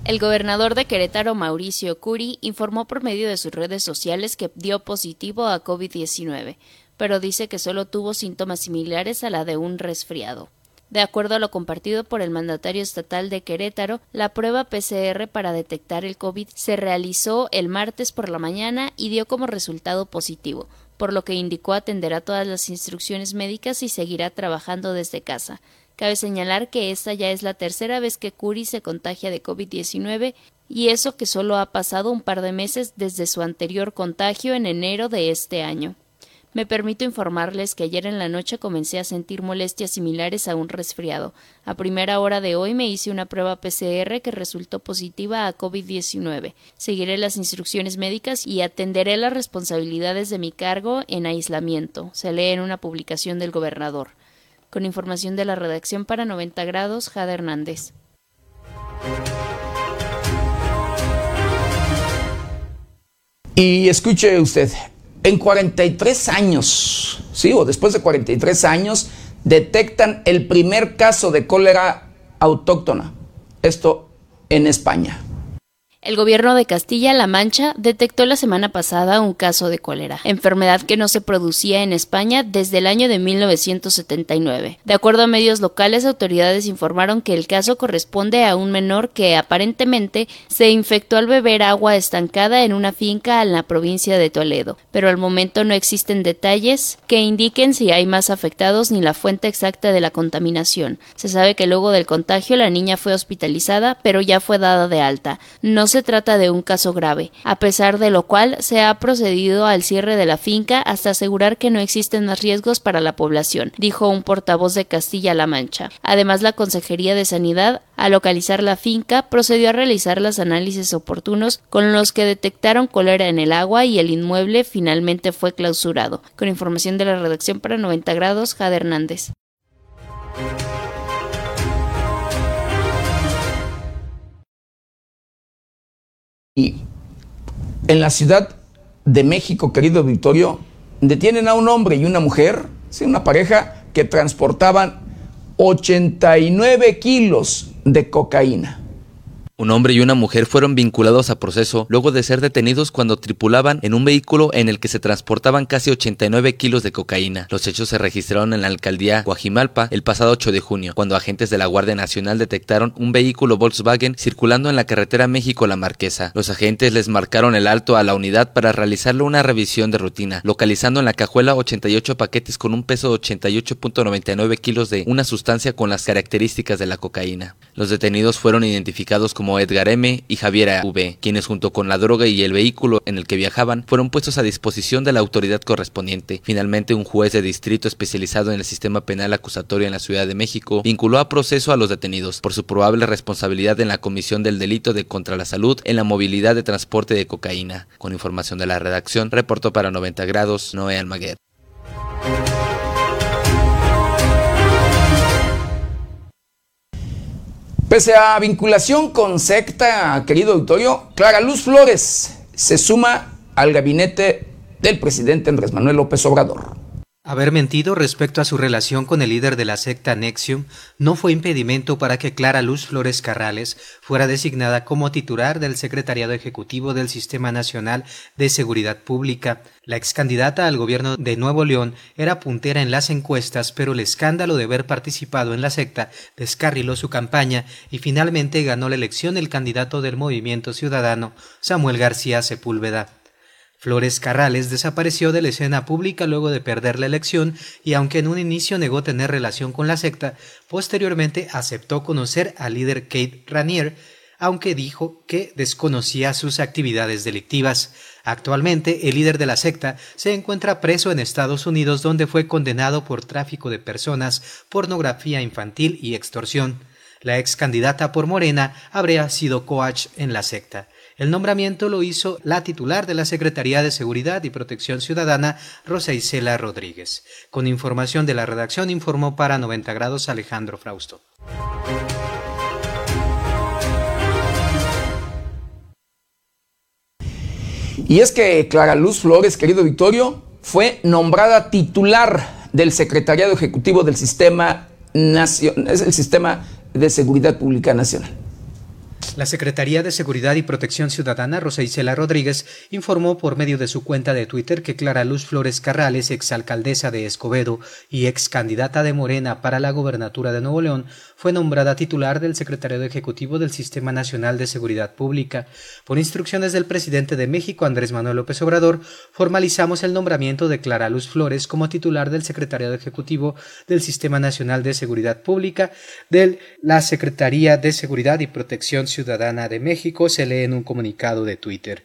El gobernador de Querétaro, Mauricio Curi, informó por medio de sus redes sociales que dio positivo a COVID-19, pero dice que solo tuvo síntomas similares a la de un resfriado. De acuerdo a lo compartido por el mandatario estatal de Querétaro, la prueba PCR para detectar el COVID se realizó el martes por la mañana y dio como resultado positivo, por lo que indicó atenderá todas las instrucciones médicas y seguirá trabajando desde casa. Cabe señalar que esta ya es la tercera vez que Curi se contagia de COVID-19 y eso que solo ha pasado un par de meses desde su anterior contagio en enero de este año. Me permito informarles que ayer en la noche comencé a sentir molestias similares a un resfriado. A primera hora de hoy me hice una prueba PCR que resultó positiva a COVID-19. Seguiré las instrucciones médicas y atenderé las responsabilidades de mi cargo en aislamiento. Se lee en una publicación del gobernador. Con información de la redacción para 90 grados, Jada Hernández. Y escuche usted, en 43 años, sí, o después de 43 años, detectan el primer caso de cólera autóctona. Esto en España. El gobierno de Castilla-La Mancha detectó la semana pasada un caso de cólera, enfermedad que no se producía en España desde el año de 1979. De acuerdo a medios locales, autoridades informaron que el caso corresponde a un menor que aparentemente se infectó al beber agua estancada en una finca en la provincia de Toledo, pero al momento no existen detalles que indiquen si hay más afectados ni la fuente exacta de la contaminación. Se sabe que luego del contagio la niña fue hospitalizada, pero ya fue dada de alta. No se trata de un caso grave, a pesar de lo cual se ha procedido al cierre de la finca hasta asegurar que no existen más riesgos para la población, dijo un portavoz de Castilla-La Mancha. Además, la Consejería de Sanidad, al localizar la finca, procedió a realizar los análisis oportunos con los que detectaron cólera en el agua y el inmueble finalmente fue clausurado. Con información de la redacción para 90 grados, Jade Hernández. Y en la Ciudad de México, querido Victorio, detienen a un hombre y una mujer, ¿sí? una pareja que transportaban 89 kilos de cocaína. Un hombre y una mujer fueron vinculados a proceso luego de ser detenidos cuando tripulaban en un vehículo en el que se transportaban casi 89 kilos de cocaína. Los hechos se registraron en la alcaldía Guajimalpa el pasado 8 de junio, cuando agentes de la Guardia Nacional detectaron un vehículo Volkswagen circulando en la carretera México-La Marquesa. Los agentes les marcaron el alto a la unidad para realizarle una revisión de rutina, localizando en la cajuela 88 paquetes con un peso de 88.99 kilos de una sustancia con las características de la cocaína. Los detenidos fueron identificados como como Edgar M. y Javier V., quienes junto con la droga y el vehículo en el que viajaban fueron puestos a disposición de la autoridad correspondiente. Finalmente, un juez de distrito especializado en el sistema penal acusatorio en la Ciudad de México vinculó a proceso a los detenidos por su probable responsabilidad en la comisión del delito de contra la salud en la movilidad de transporte de cocaína. Con información de la redacción, reportó para 90 grados Noé Almaguer. Pese a vinculación con secta, querido auditorio, Clara Luz Flores se suma al gabinete del presidente Andrés Manuel López Obrador. Haber mentido respecto a su relación con el líder de la secta Nexium no fue impedimento para que Clara Luz Flores Carrales fuera designada como titular del Secretariado Ejecutivo del Sistema Nacional de Seguridad Pública. La ex candidata al gobierno de Nuevo León era puntera en las encuestas, pero el escándalo de haber participado en la secta descarriló su campaña y finalmente ganó la elección el candidato del Movimiento Ciudadano, Samuel García Sepúlveda. Flores Carrales desapareció de la escena pública luego de perder la elección y aunque en un inicio negó tener relación con la secta, posteriormente aceptó conocer al líder Kate Ranier, aunque dijo que desconocía sus actividades delictivas. Actualmente, el líder de la secta se encuentra preso en Estados Unidos donde fue condenado por tráfico de personas, pornografía infantil y extorsión. La ex candidata por Morena habría sido coach en la secta. El nombramiento lo hizo la titular de la Secretaría de Seguridad y Protección Ciudadana, Rosa Isela Rodríguez. Con información de la redacción informó para 90 grados Alejandro Frausto. Y es que Clara Luz Flores, querido Victorio, fue nombrada titular del Secretariado Ejecutivo del Sistema, Nacional, es el Sistema de Seguridad Pública Nacional. La Secretaría de Seguridad y Protección Ciudadana, Rosa Isela Rodríguez, informó por medio de su cuenta de Twitter que Clara Luz Flores Carrales, exalcaldesa de Escobedo y ex candidata de Morena para la gobernatura de Nuevo León, fue nombrada titular del Secretariado Ejecutivo del Sistema Nacional de Seguridad Pública. Por instrucciones del presidente de México, Andrés Manuel López Obrador, formalizamos el nombramiento de Clara Luz Flores como titular del Secretariado Ejecutivo del Sistema Nacional de Seguridad Pública de la Secretaría de Seguridad y Protección Ciudadana de México se lee en un comunicado de Twitter.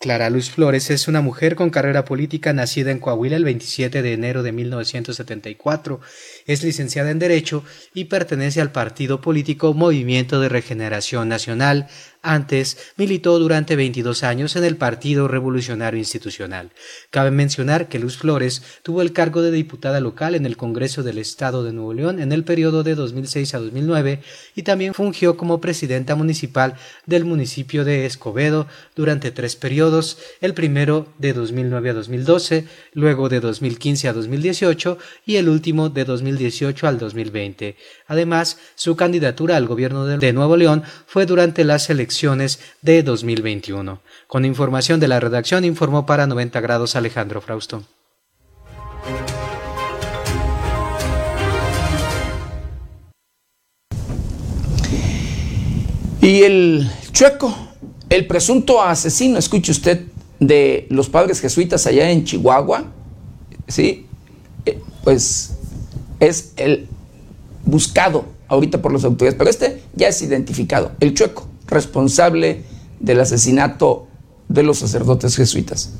Clara Luz Flores es una mujer con carrera política nacida en Coahuila el 27 de enero de 1974. Es licenciada en Derecho y pertenece al partido político Movimiento de Regeneración Nacional, antes militó durante 22 años en el Partido Revolucionario Institucional. Cabe mencionar que Luz Flores tuvo el cargo de diputada local en el Congreso del Estado de Nuevo León en el periodo de 2006 a 2009 y también fungió como presidenta municipal del municipio de Escobedo durante tres periodos, el primero de 2009 a 2012, luego de 2015 a 2018 y el último de 2018 al 2020. Además, su candidatura al gobierno de Nuevo León fue durante las elecciones de 2021. Con información de la redacción informó para 90 grados Alejandro Frausto. Y el chueco, el presunto asesino, escuche usted, de los padres jesuitas allá en Chihuahua, ¿sí? Eh, pues es el buscado ahorita por las autoridades, pero este ya es identificado, el chueco responsable del asesinato de los sacerdotes jesuitas.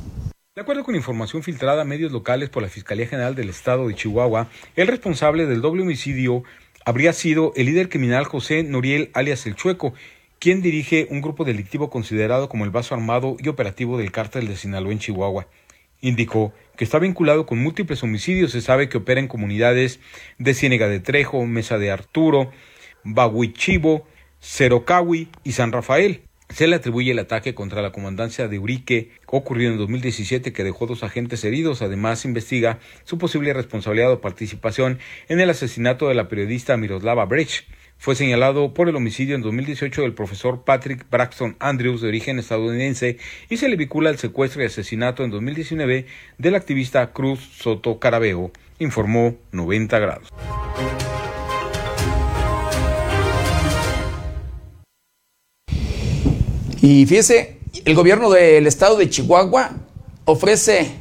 De acuerdo con información filtrada a medios locales por la Fiscalía General del Estado de Chihuahua, el responsable del doble homicidio habría sido el líder criminal José Noriel alias El Chueco, quien dirige un grupo delictivo considerado como el vaso armado y operativo del cártel de Sinaloa en Chihuahua. Indicó que está vinculado con múltiples homicidios. Se sabe que opera en comunidades de Ciénega de Trejo, Mesa de Arturo, Bahuichivo, Cerocawi y San Rafael. Se le atribuye el ataque contra la comandancia de Urique ocurrido en 2017 que dejó dos agentes heridos. Además, investiga su posible responsabilidad o participación en el asesinato de la periodista Miroslava Brecht. Fue señalado por el homicidio en 2018 del profesor Patrick Braxton Andrews de origen estadounidense y se le vincula al secuestro y asesinato en 2019 del activista Cruz Soto Carabeo, informó 90 grados. Y fíjese, el gobierno del estado de Chihuahua ofrece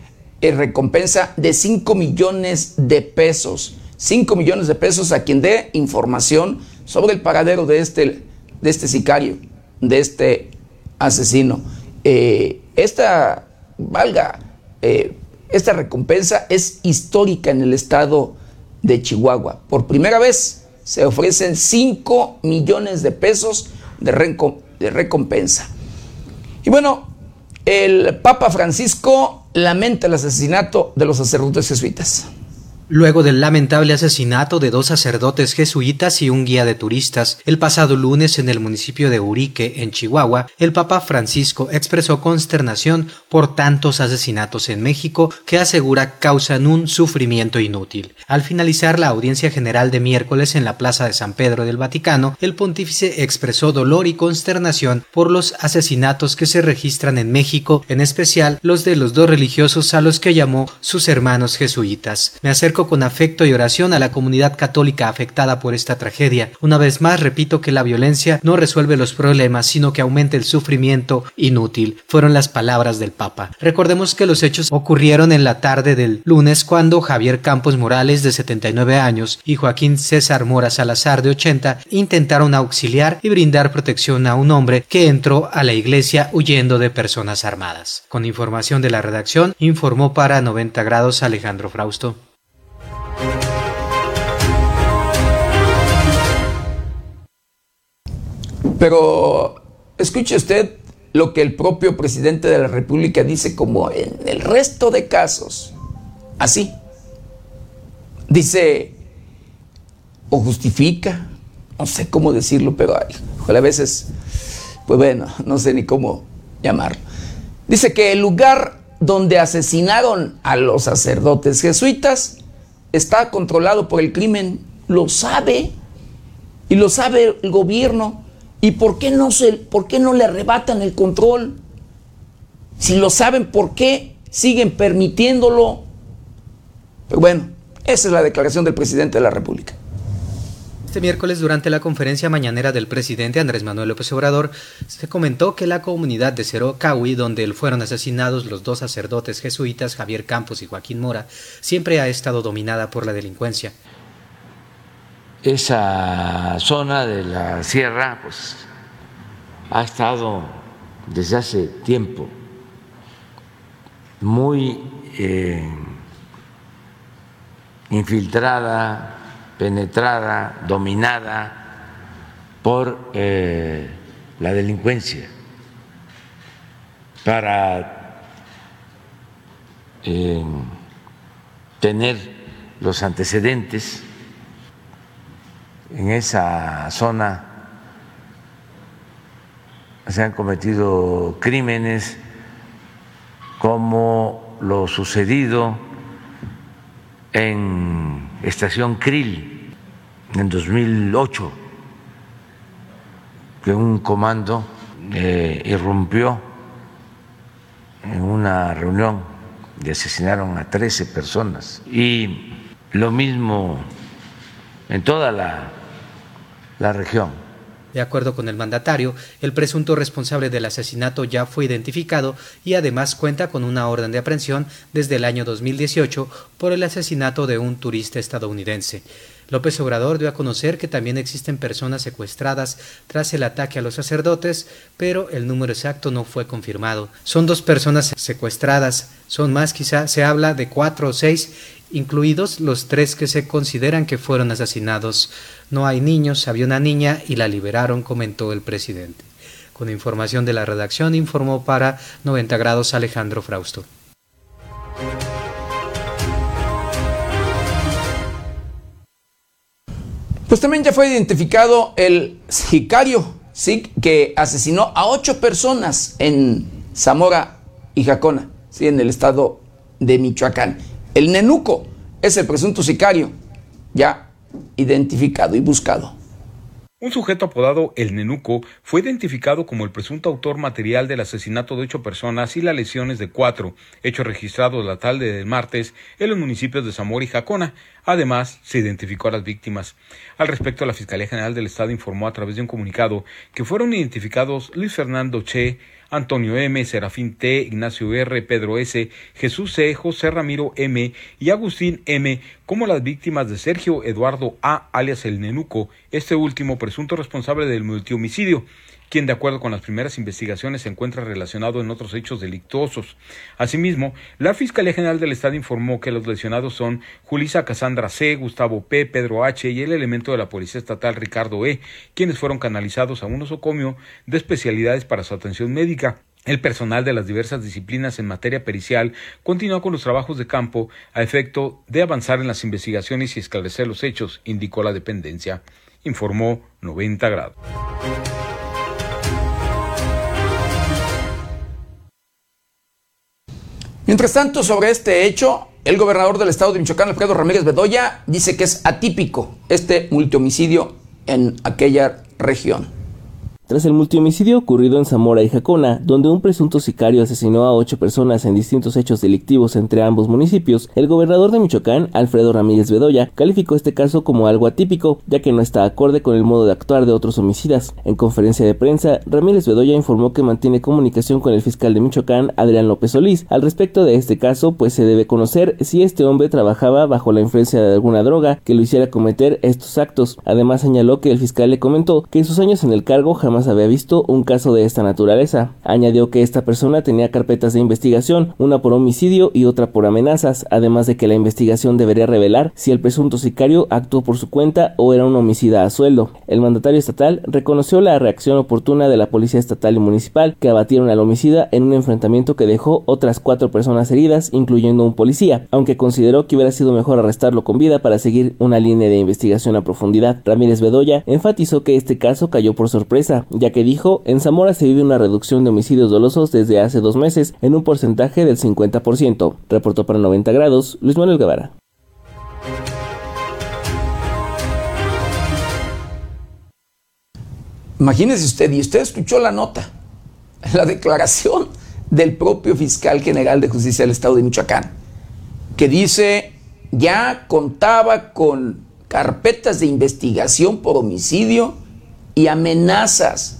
eh, recompensa de 5 millones de pesos. 5 millones de pesos a quien dé información sobre el paradero de este, de este sicario, de este asesino. Eh, esta, valga, eh, esta recompensa es histórica en el estado de Chihuahua. Por primera vez se ofrecen 5 millones de pesos de, recompensa de recompensa. Y bueno, el Papa Francisco lamenta el asesinato de los sacerdotes jesuitas. Luego del lamentable asesinato de dos sacerdotes jesuitas y un guía de turistas el pasado lunes en el municipio de Urique, en Chihuahua, el Papa Francisco expresó consternación por tantos asesinatos en México que asegura causan un sufrimiento inútil. Al finalizar la audiencia general de miércoles en la Plaza de San Pedro del Vaticano, el pontífice expresó dolor y consternación por los asesinatos que se registran en México, en especial los de los dos religiosos a los que llamó sus hermanos jesuitas. Me acerco con afecto y oración a la comunidad católica afectada por esta tragedia. Una vez más repito que la violencia no resuelve los problemas, sino que aumenta el sufrimiento inútil. Fueron las palabras del Papa. Recordemos que los hechos ocurrieron en la tarde del lunes cuando Javier Campos Morales, de 79 años, y Joaquín César Mora Salazar, de 80, intentaron auxiliar y brindar protección a un hombre que entró a la iglesia huyendo de personas armadas. Con información de la redacción, informó para 90 grados Alejandro Frausto. Pero escuche usted lo que el propio presidente de la República dice como en el resto de casos. Así. Dice, o justifica, no sé cómo decirlo, pero a veces, pues bueno, no sé ni cómo llamarlo. Dice que el lugar donde asesinaron a los sacerdotes jesuitas está controlado por el crimen, lo sabe, y lo sabe el gobierno. ¿Y por qué no, se, por qué no le arrebatan el control? Si lo saben, ¿por qué siguen permitiéndolo? Pero bueno, esa es la declaración del presidente de la República. Este miércoles, durante la conferencia mañanera del presidente Andrés Manuel López Obrador, se comentó que la comunidad de Cerocahui, donde fueron asesinados los dos sacerdotes jesuitas Javier Campos y Joaquín Mora, siempre ha estado dominada por la delincuencia. Esa zona de la sierra, pues, ha estado desde hace tiempo muy eh, infiltrada penetrada, dominada por eh, la delincuencia. Para eh, tener los antecedentes en esa zona se han cometido crímenes como lo sucedido en estación Krill en 2008, que un comando eh, irrumpió en una reunión y asesinaron a 13 personas. Y lo mismo en toda la, la región. De acuerdo con el mandatario, el presunto responsable del asesinato ya fue identificado y además cuenta con una orden de aprehensión desde el año 2018 por el asesinato de un turista estadounidense. López Obrador dio a conocer que también existen personas secuestradas tras el ataque a los sacerdotes, pero el número exacto no fue confirmado. Son dos personas secuestradas, son más quizá, se habla de cuatro o seis incluidos los tres que se consideran que fueron asesinados. No hay niños, había una niña y la liberaron, comentó el presidente. Con información de la redacción informó para 90 grados Alejandro Frausto. Pues también ya fue identificado el sicario ¿sí? que asesinó a ocho personas en Zamora y Jacona, ¿sí? en el estado de Michoacán. El nenuco es el presunto sicario, ya identificado y buscado. Un sujeto apodado El Nenuco fue identificado como el presunto autor material del asesinato de ocho personas y las lesiones de cuatro, hecho registrado la tarde del martes en los municipios de Zamora y Jacona. Además, se identificó a las víctimas. Al respecto, la Fiscalía General del Estado informó a través de un comunicado que fueron identificados Luis Fernando Che, Antonio M., Serafín T., Ignacio R., Pedro S., Jesús C., José Ramiro M. y Agustín M. como las víctimas de Sergio Eduardo A., alias el Nenuco, este último presunto responsable del multihomicidio quien de acuerdo con las primeras investigaciones se encuentra relacionado en otros hechos delictuosos. Asimismo, la Fiscalía General del Estado informó que los lesionados son Julisa Casandra C., Gustavo P., Pedro H. y el elemento de la Policía Estatal Ricardo E., quienes fueron canalizados a un osocomio de especialidades para su atención médica. El personal de las diversas disciplinas en materia pericial continúa con los trabajos de campo a efecto de avanzar en las investigaciones y esclarecer los hechos, indicó la dependencia. Informó 90 grados. Mientras tanto, sobre este hecho, el gobernador del estado de Michoacán, Alfredo Ramírez Bedoya, dice que es atípico este multihomicidio en aquella región. Tras el multihomicidio ocurrido en Zamora y Jacona, donde un presunto sicario asesinó a ocho personas en distintos hechos delictivos entre ambos municipios, el gobernador de Michoacán, Alfredo Ramírez Bedoya, calificó este caso como algo atípico, ya que no está acorde con el modo de actuar de otros homicidas. En conferencia de prensa, Ramírez Bedoya informó que mantiene comunicación con el fiscal de Michoacán, Adrián López Solís, al respecto de este caso, pues se debe conocer si este hombre trabajaba bajo la influencia de alguna droga que lo hiciera cometer estos actos. Además señaló que el fiscal le comentó que en sus años en el cargo jamás había visto un caso de esta naturaleza. Añadió que esta persona tenía carpetas de investigación, una por homicidio y otra por amenazas, además de que la investigación debería revelar si el presunto sicario actuó por su cuenta o era un homicida a sueldo. El mandatario estatal reconoció la reacción oportuna de la policía estatal y municipal que abatieron al homicida en un enfrentamiento que dejó otras cuatro personas heridas, incluyendo un policía, aunque consideró que hubiera sido mejor arrestarlo con vida para seguir una línea de investigación a profundidad. Ramírez Bedoya enfatizó que este caso cayó por sorpresa, ya que dijo, en Zamora se vive una reducción de homicidios dolosos desde hace dos meses en un porcentaje del 50%. Reportó para 90 grados Luis Manuel Guevara. Imagínese usted, y usted escuchó la nota, la declaración del propio fiscal general de justicia del estado de Michoacán, que dice ya contaba con carpetas de investigación por homicidio y amenazas.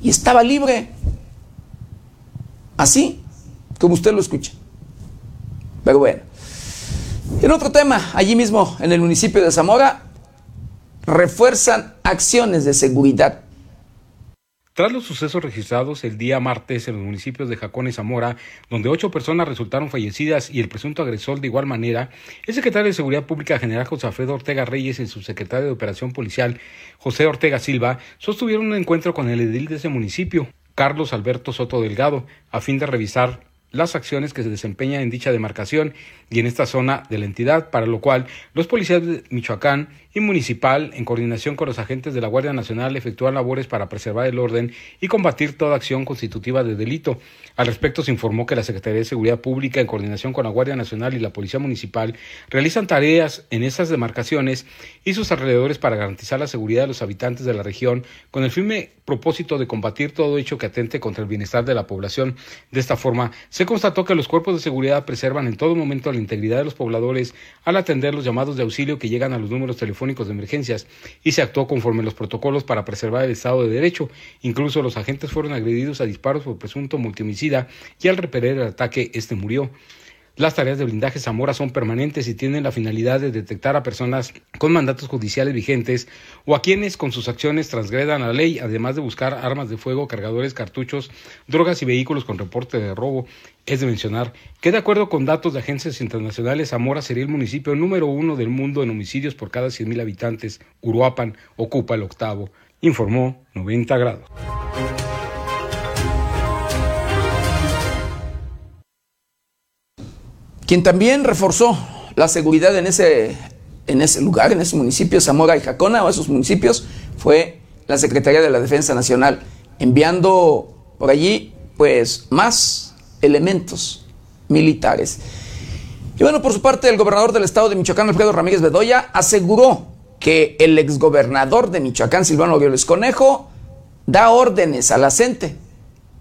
Y estaba libre. Así, como usted lo escucha. Pero bueno. En otro tema, allí mismo en el municipio de Zamora, refuerzan acciones de seguridad tras los sucesos registrados el día martes en los municipios de Jacón y Zamora, donde ocho personas resultaron fallecidas y el presunto agresor de igual manera, el secretario de Seguridad Pública General José Alfredo Ortega Reyes y el subsecretario de Operación Policial José Ortega Silva sostuvieron un encuentro con el edil de ese municipio, Carlos Alberto Soto Delgado, a fin de revisar las acciones que se desempeñan en dicha demarcación y en esta zona de la entidad, para lo cual los policías de Michoacán y municipal, en coordinación con los agentes de la Guardia Nacional, efectúan labores para preservar el orden y combatir toda acción constitutiva de delito. Al respecto, se informó que la Secretaría de Seguridad Pública, en coordinación con la Guardia Nacional y la Policía Municipal, realizan tareas en estas demarcaciones y sus alrededores para garantizar la seguridad de los habitantes de la región, con el firme propósito de combatir todo hecho que atente contra el bienestar de la población. De esta forma, se constató que los cuerpos de seguridad preservan en todo momento la integridad de los pobladores al atender los llamados de auxilio que llegan a los números telefónicos de emergencias y se actuó conforme los protocolos para preservar el Estado de Derecho. Incluso los agentes fueron agredidos a disparos por presunto multimicida y al repeler el ataque, este murió. Las tareas de blindaje Zamora son permanentes y tienen la finalidad de detectar a personas con mandatos judiciales vigentes o a quienes con sus acciones transgredan la ley, además de buscar armas de fuego, cargadores, cartuchos, drogas y vehículos con reporte de robo. Es de mencionar que de acuerdo con datos de agencias internacionales, Zamora sería el municipio número uno del mundo en homicidios por cada 100.000 habitantes. Uruapan ocupa el octavo, informó 90 grados. Quien también reforzó la seguridad en ese, en ese lugar, en ese municipio, Zamora y Jacona, o esos municipios, fue la Secretaría de la Defensa Nacional, enviando por allí, pues, más elementos militares. Y bueno, por su parte, el gobernador del estado de Michoacán, Alfredo Ramírez Bedoya, aseguró que el exgobernador de Michoacán, Silvano Aureoles Conejo, da órdenes a la gente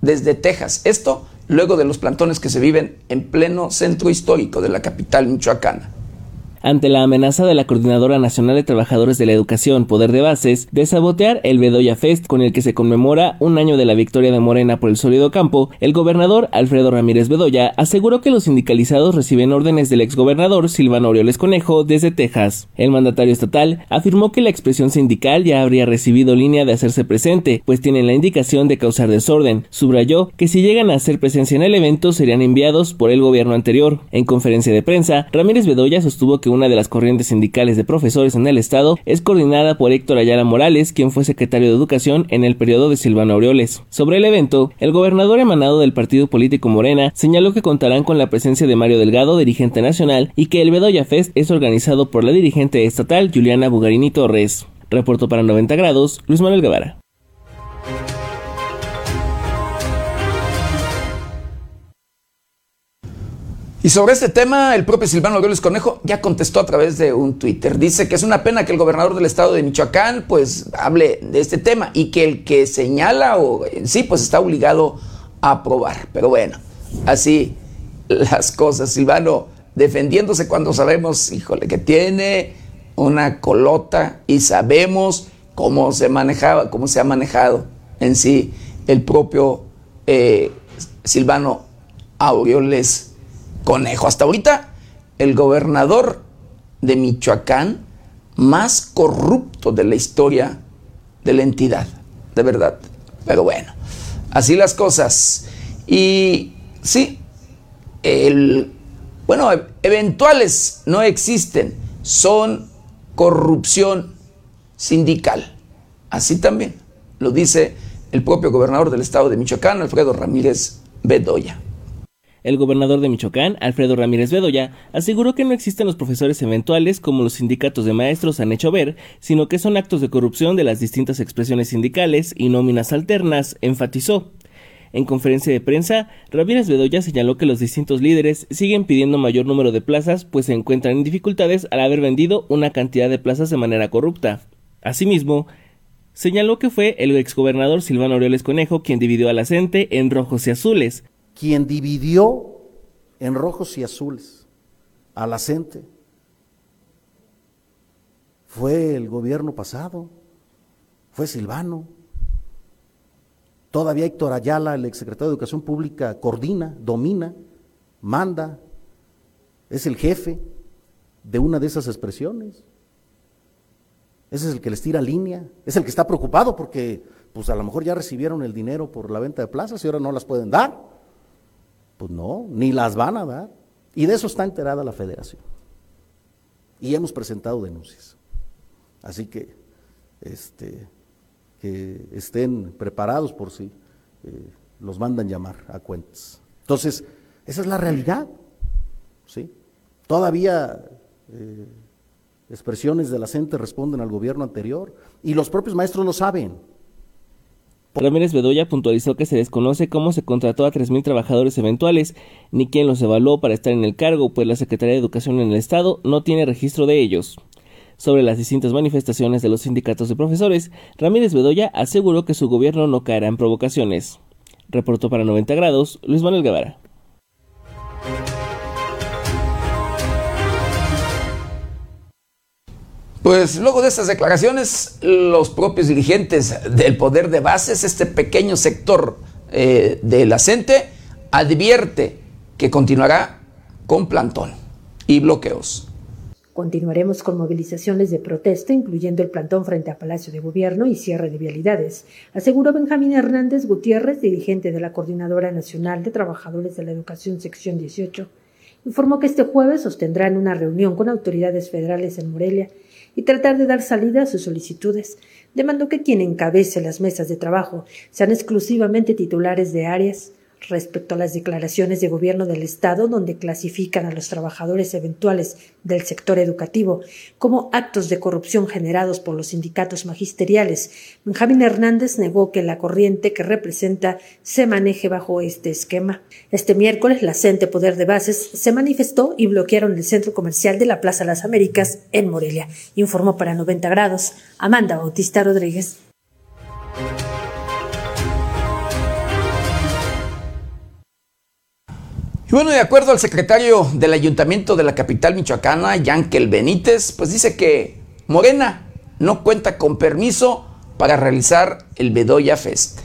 desde Texas. Esto luego de los plantones que se viven en pleno centro histórico de la capital michoacana ante la amenaza de la Coordinadora Nacional de Trabajadores de la Educación, Poder de Bases, de sabotear el Bedoya Fest con el que se conmemora un año de la victoria de Morena por el sólido campo, el gobernador Alfredo Ramírez Bedoya aseguró que los sindicalizados reciben órdenes del exgobernador Silvano Orioles Conejo desde Texas. El mandatario estatal afirmó que la expresión sindical ya habría recibido línea de hacerse presente, pues tienen la indicación de causar desorden. Subrayó que si llegan a hacer presencia en el evento serían enviados por el gobierno anterior. En conferencia de prensa, Ramírez Bedoya sostuvo que una de las corrientes sindicales de profesores en el estado es coordinada por Héctor Ayala Morales, quien fue secretario de Educación en el periodo de Silvano Aureoles. Sobre el evento, el gobernador emanado del partido político Morena señaló que contarán con la presencia de Mario Delgado, dirigente nacional, y que el Bedoya Fest es organizado por la dirigente estatal Juliana Bugarini Torres. Reporto para 90 grados, Luis Manuel Guevara. Y sobre este tema, el propio Silvano Aureoles Conejo ya contestó a través de un Twitter. Dice que es una pena que el gobernador del estado de Michoacán pues hable de este tema y que el que señala o en sí pues está obligado a aprobar. Pero bueno, así las cosas. Silvano defendiéndose cuando sabemos, híjole, que tiene una colota y sabemos cómo se manejaba, cómo se ha manejado en sí el propio eh, Silvano Aureoles conejo. Hasta ahorita, el gobernador de Michoacán más corrupto de la historia de la entidad, de verdad. Pero bueno, así las cosas. Y sí, el, bueno, eventuales no existen, son corrupción sindical. Así también lo dice el propio gobernador del estado de Michoacán, Alfredo Ramírez Bedoya. El gobernador de Michoacán, Alfredo Ramírez Bedoya, aseguró que no existen los profesores eventuales como los sindicatos de maestros han hecho ver, sino que son actos de corrupción de las distintas expresiones sindicales y nóminas alternas, enfatizó. En conferencia de prensa, Ramírez Bedoya señaló que los distintos líderes siguen pidiendo mayor número de plazas, pues se encuentran en dificultades al haber vendido una cantidad de plazas de manera corrupta. Asimismo, señaló que fue el exgobernador Silvano Aureoles Conejo quien dividió a la gente en rojos y azules, quien dividió en rojos y azules a la gente fue el gobierno pasado, fue Silvano. Todavía Héctor Ayala, el exsecretario de Educación Pública, coordina, domina, manda, es el jefe de una de esas expresiones. Ese es el que les tira línea, es el que está preocupado porque pues a lo mejor ya recibieron el dinero por la venta de plazas y ahora no las pueden dar. Pues no, ni las van a dar. Y de eso está enterada la federación. Y hemos presentado denuncias. Así que, este, que estén preparados por si eh, los mandan llamar a cuentas. Entonces, esa es la realidad. ¿sí? Todavía eh, expresiones de la gente responden al gobierno anterior y los propios maestros lo saben. Ramírez Bedoya puntualizó que se desconoce cómo se contrató a 3.000 trabajadores eventuales, ni quién los evaluó para estar en el cargo, pues la Secretaría de Educación en el Estado no tiene registro de ellos. Sobre las distintas manifestaciones de los sindicatos de profesores, Ramírez Bedoya aseguró que su gobierno no caerá en provocaciones. Reportó para 90 grados Luis Manuel Guevara. Pues luego de estas declaraciones, los propios dirigentes del poder de bases, este pequeño sector eh, de la CENTE, advierte que continuará con plantón y bloqueos. Continuaremos con movilizaciones de protesta, incluyendo el plantón frente a Palacio de Gobierno y cierre de vialidades, aseguró Benjamín Hernández Gutiérrez, dirigente de la Coordinadora Nacional de Trabajadores de la Educación Sección 18. Informó que este jueves sostendrán una reunión con autoridades federales en Morelia y tratar de dar salida a sus solicitudes. Demandó que quien encabece las mesas de trabajo sean exclusivamente titulares de áreas respecto a las declaraciones de gobierno del Estado donde clasifican a los trabajadores eventuales del sector educativo como actos de corrupción generados por los sindicatos magisteriales. Benjamín Hernández negó que la corriente que representa se maneje bajo este esquema. Este miércoles, la CENTE Poder de Bases se manifestó y bloquearon el centro comercial de la Plaza Las Américas en Morelia, informó para 90 grados Amanda Bautista Rodríguez. Y bueno, de acuerdo al secretario del Ayuntamiento de la capital michoacana, Yankel Benítez, pues dice que Morena no cuenta con permiso para realizar el Bedoya Fest.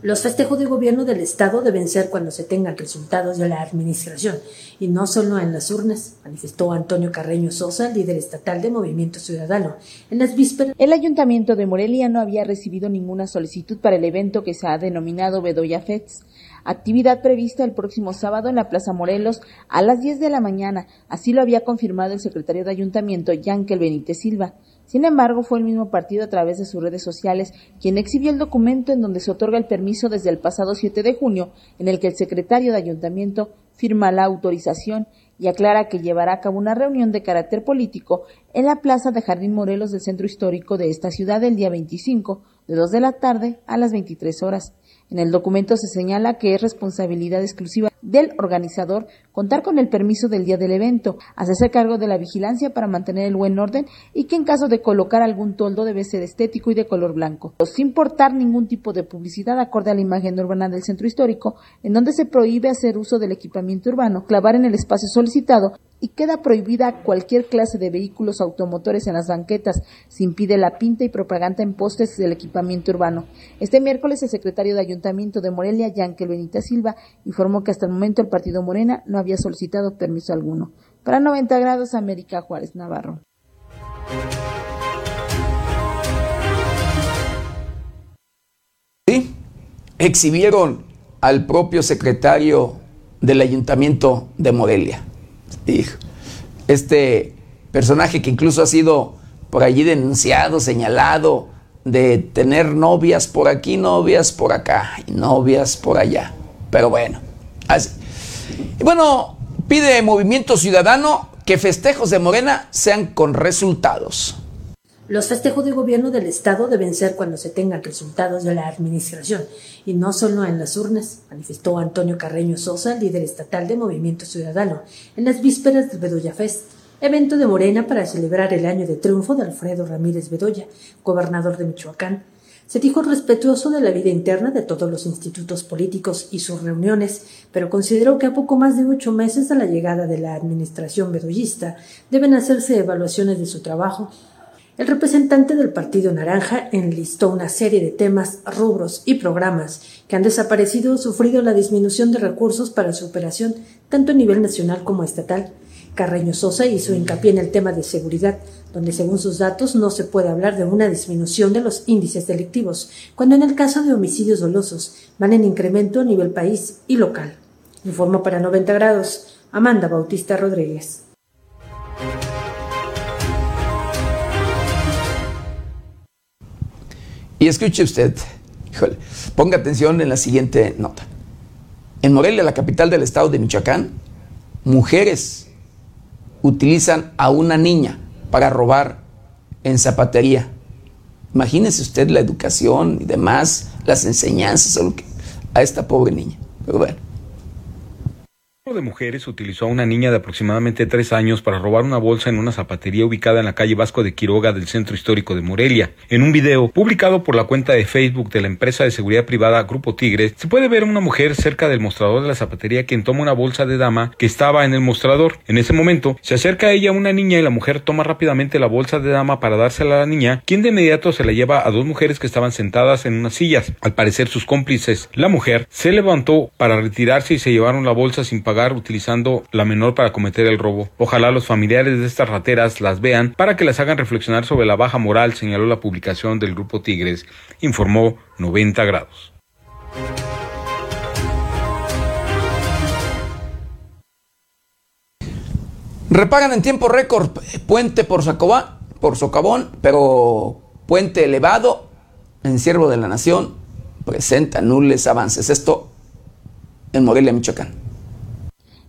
Los festejos de gobierno del Estado deben ser cuando se tengan resultados de la administración y no solo en las urnas, manifestó Antonio Carreño Sosa, líder estatal de Movimiento Ciudadano. En las vísperas, el Ayuntamiento de Morelia no había recibido ninguna solicitud para el evento que se ha denominado Bedoya Fest actividad prevista el próximo sábado en la Plaza Morelos a las 10 de la mañana. Así lo había confirmado el secretario de Ayuntamiento, Yankel Benítez Silva. Sin embargo, fue el mismo partido a través de sus redes sociales quien exhibió el documento en donde se otorga el permiso desde el pasado 7 de junio, en el que el secretario de Ayuntamiento firma la autorización y aclara que llevará a cabo una reunión de carácter político en la plaza de Jardín Morelos del centro histórico de esta ciudad el día 25, de 2 de la tarde a las 23 horas. En el documento se señala que es responsabilidad exclusiva del organizador contar con el permiso del día del evento, hacerse cargo de la vigilancia para mantener el buen orden y que en caso de colocar algún toldo debe ser estético y de color blanco, sin portar ningún tipo de publicidad acorde a la imagen urbana del centro histórico, en donde se prohíbe hacer uso del equipamiento urbano, clavar en el espacio solicitado y queda prohibida cualquier clase de vehículos automotores en las banquetas. Se impide la pinta y propaganda en postes del equipamiento urbano. Este miércoles el secretario de Ayuntamiento de Morelia, Yankel Benita Silva, informó que hasta el momento el partido Morena no había solicitado permiso alguno. Para 90 grados, América Juárez Navarro. Sí, exhibieron al propio secretario del Ayuntamiento de Morelia este personaje que incluso ha sido por allí denunciado, señalado de tener novias por aquí, novias por acá y novias por allá. Pero bueno, así. Y bueno, pide Movimiento Ciudadano que festejos de Morena sean con resultados. Los festejos de gobierno del Estado deben ser cuando se tengan resultados de la administración y no solo en las urnas, manifestó Antonio Carreño Sosa, líder estatal de Movimiento Ciudadano, en las vísperas del Bedoya Fest, evento de Morena para celebrar el año de triunfo de Alfredo Ramírez Bedoya, gobernador de Michoacán. Se dijo respetuoso de la vida interna de todos los institutos políticos y sus reuniones, pero consideró que a poco más de ocho meses de la llegada de la administración bedoyista deben hacerse evaluaciones de su trabajo el representante del Partido Naranja enlistó una serie de temas, rubros y programas que han desaparecido o sufrido la disminución de recursos para su operación, tanto a nivel nacional como estatal. Carreño Sosa hizo hincapié en el tema de seguridad, donde según sus datos no se puede hablar de una disminución de los índices delictivos, cuando en el caso de homicidios dolosos van en incremento a nivel país y local. Informó para 90 grados Amanda Bautista Rodríguez. Y escuche usted, híjole, ponga atención en la siguiente nota. En Morelia, la capital del estado de Michoacán, mujeres utilizan a una niña para robar en zapatería. Imagínese usted la educación y demás, las enseñanzas a esta pobre niña. Pero bueno de mujeres utilizó a una niña de aproximadamente tres años para robar una bolsa en una zapatería ubicada en la calle Vasco de Quiroga del centro histórico de Morelia. En un video publicado por la cuenta de Facebook de la empresa de seguridad privada Grupo Tigres, se puede ver a una mujer cerca del mostrador de la zapatería quien toma una bolsa de dama que estaba en el mostrador. En ese momento, se acerca a ella una niña y la mujer toma rápidamente la bolsa de dama para dársela a la niña, quien de inmediato se la lleva a dos mujeres que estaban sentadas en unas sillas, al parecer sus cómplices. La mujer se levantó para retirarse y se llevaron la bolsa sin pagar utilizando la menor para cometer el robo. Ojalá los familiares de estas rateras las vean para que las hagan reflexionar sobre la baja moral, señaló la publicación del grupo Tigres, informó 90 grados. Repagan en tiempo récord puente por Sacobá, por Socavón, pero puente elevado en Siervo de la Nación presenta nules avances. Esto en Morelia, Michoacán.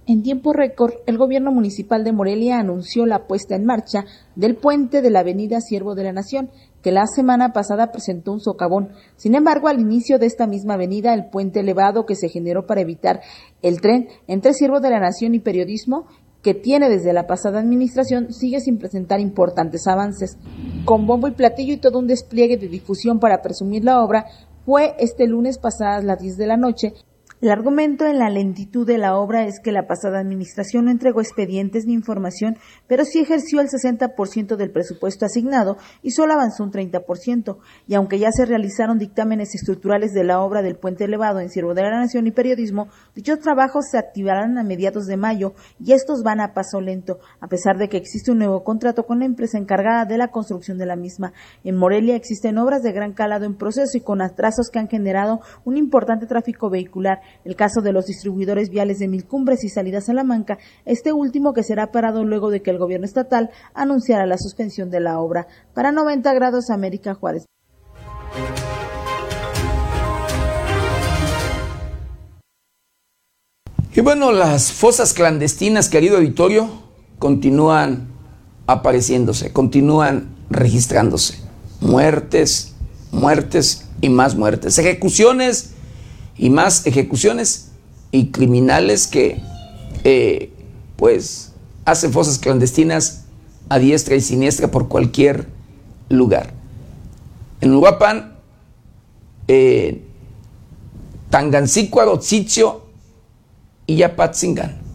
En tiempo récord, el gobierno municipal de Morelia anunció la puesta en marcha del puente de la avenida Siervo de la Nación, que la semana pasada presentó un socavón. Sin embargo, al inicio de esta misma avenida, el puente elevado que se generó para evitar el tren entre Siervo de la Nación y Periodismo, que tiene desde la pasada administración, sigue sin presentar importantes avances. Con bombo y platillo y todo un despliegue de difusión para presumir la obra, fue este lunes pasadas las 10 de la noche el argumento en la lentitud de la obra es que la pasada administración no entregó expedientes ni información, pero sí ejerció el 60% del presupuesto asignado y solo avanzó un 30%. Y aunque ya se realizaron dictámenes estructurales de la obra del puente elevado en Siervo de la Nación y Periodismo, dichos trabajos se activarán a mediados de mayo y estos van a paso lento, a pesar de que existe un nuevo contrato con la empresa encargada de la construcción de la misma. En Morelia existen obras de gran calado en proceso y con atrasos que han generado un importante tráfico vehicular El caso de los distribuidores viales de Milcumbres y Salida Salamanca, este último que será parado luego de que el gobierno estatal anunciara la suspensión de la obra. Para 90 grados América Juárez. Y bueno, las fosas clandestinas, querido auditorio, continúan apareciéndose, continúan registrándose. Muertes, muertes y más muertes. Ejecuciones y más ejecuciones y criminales que eh, pues hacen fosas clandestinas a diestra y siniestra por cualquier lugar. En Uruapan, eh, Tangancícuaro, y Yapatzingan.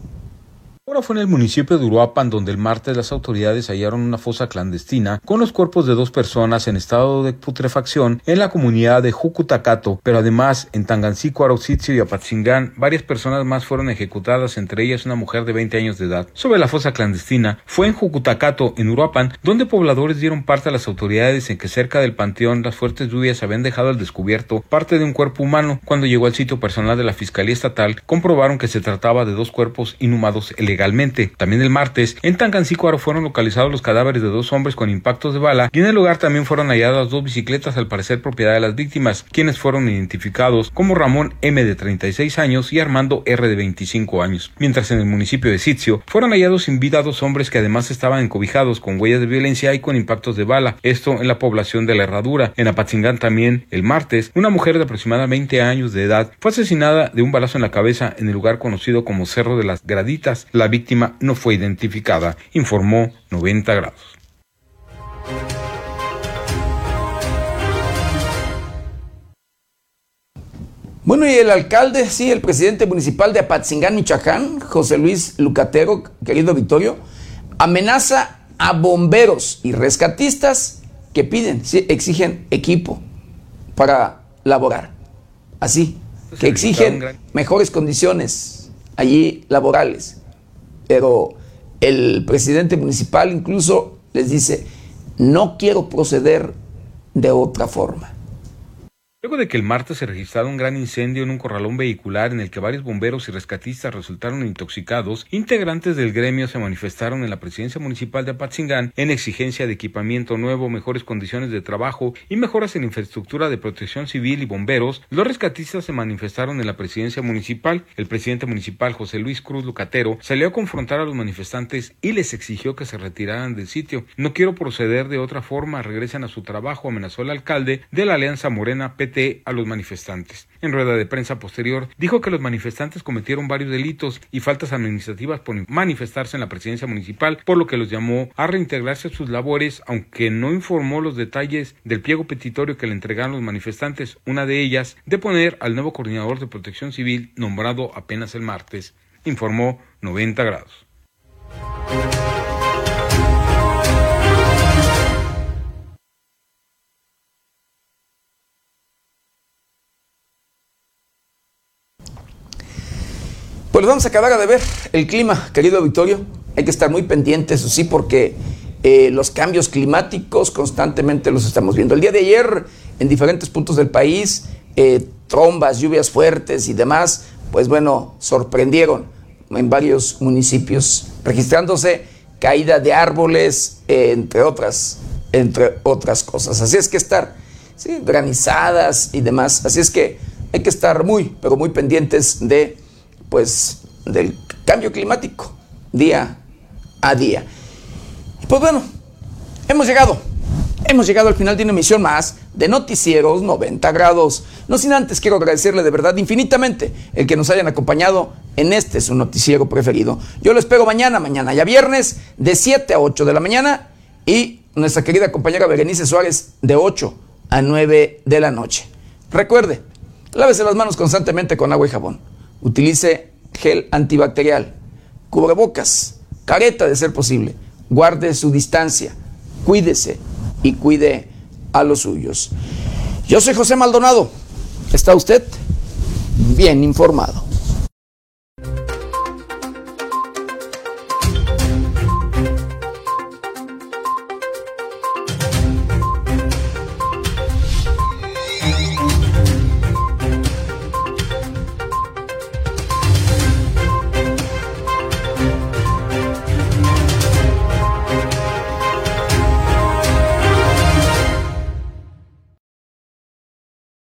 Ahora fue en el municipio de Uruapan donde el martes las autoridades hallaron una fosa clandestina con los cuerpos de dos personas en estado de putrefacción en la comunidad de Jucutacato, pero además en Tangancico, y Apatzingán varias personas más fueron ejecutadas, entre ellas una mujer de 20 años de edad. Sobre la fosa clandestina fue en Jucutacato, en Uruapan, donde pobladores dieron parte a las autoridades en que cerca del panteón las fuertes lluvias habían dejado al descubierto parte de un cuerpo humano. Cuando llegó al sitio personal de la Fiscalía Estatal, comprobaron que se trataba de dos cuerpos inhumados legalmente. También el martes, en Tangancícuaro fueron localizados los cadáveres de dos hombres con impactos de bala y en el lugar también fueron halladas dos bicicletas al parecer propiedad de las víctimas, quienes fueron identificados como Ramón M de 36 años y Armando R de 25 años. Mientras en el municipio de Sitio fueron hallados sin vida dos hombres que además estaban encobijados con huellas de violencia y con impactos de bala, esto en la población de la Herradura. En Apatzingán también, el martes, una mujer de aproximadamente 20 años de edad fue asesinada de un balazo en la cabeza en el lugar conocido como Cerro de las Graditas. La víctima no fue identificada, informó 90 grados. Bueno, y el alcalde, sí, el presidente municipal de Apatzingán, Michoacán, José Luis Lucatero, querido Victorio, amenaza a bomberos y rescatistas que piden, sí, exigen equipo para laborar. Así, pues que exigen mejores condiciones allí laborales pero el presidente municipal incluso les dice, no quiero proceder de otra forma. Luego de que el martes se registrara un gran incendio en un corralón vehicular en el que varios bomberos y rescatistas resultaron intoxicados, integrantes del gremio se manifestaron en la presidencia municipal de Apatzingán en exigencia de equipamiento nuevo, mejores condiciones de trabajo y mejoras en infraestructura de protección civil y bomberos. Los rescatistas se manifestaron en la presidencia municipal. El presidente municipal José Luis Cruz Lucatero salió a confrontar a los manifestantes y les exigió que se retiraran del sitio. No quiero proceder de otra forma, regresen a su trabajo, amenazó el alcalde de la Alianza Morena PT a los manifestantes. En rueda de prensa posterior, dijo que los manifestantes cometieron varios delitos y faltas administrativas por manifestarse en la presidencia municipal, por lo que los llamó a reintegrarse a sus labores, aunque no informó los detalles del pliego petitorio que le entregaron los manifestantes, una de ellas de poner al nuevo coordinador de protección civil nombrado apenas el martes, informó 90 grados. Vamos a acabar de ver el clima, querido Victorio. Hay que estar muy pendientes, sí, porque eh, los cambios climáticos constantemente los estamos viendo. El día de ayer, en diferentes puntos del país, eh, trombas, lluvias fuertes y demás, pues bueno, sorprendieron en varios municipios, registrándose caída de árboles, eh, entre, otras, entre otras cosas. Así es que estar, granizadas y demás. Así es que hay que estar muy, pero muy pendientes de pues del cambio climático día a día. Pues bueno, hemos llegado, hemos llegado al final de una emisión más de Noticieros 90 grados. No sin antes quiero agradecerle de verdad infinitamente el que nos hayan acompañado en este su noticiero preferido. Yo lo espero mañana, mañana ya viernes de 7 a 8 de la mañana y nuestra querida compañera Berenice Suárez de 8 a 9 de la noche. Recuerde, lávese las manos constantemente con agua y jabón utilice gel antibacterial, cubrebocas, careta de ser posible, guarde su distancia, cuídese y cuide a los suyos. Yo soy José Maldonado. ¿Está usted bien informado?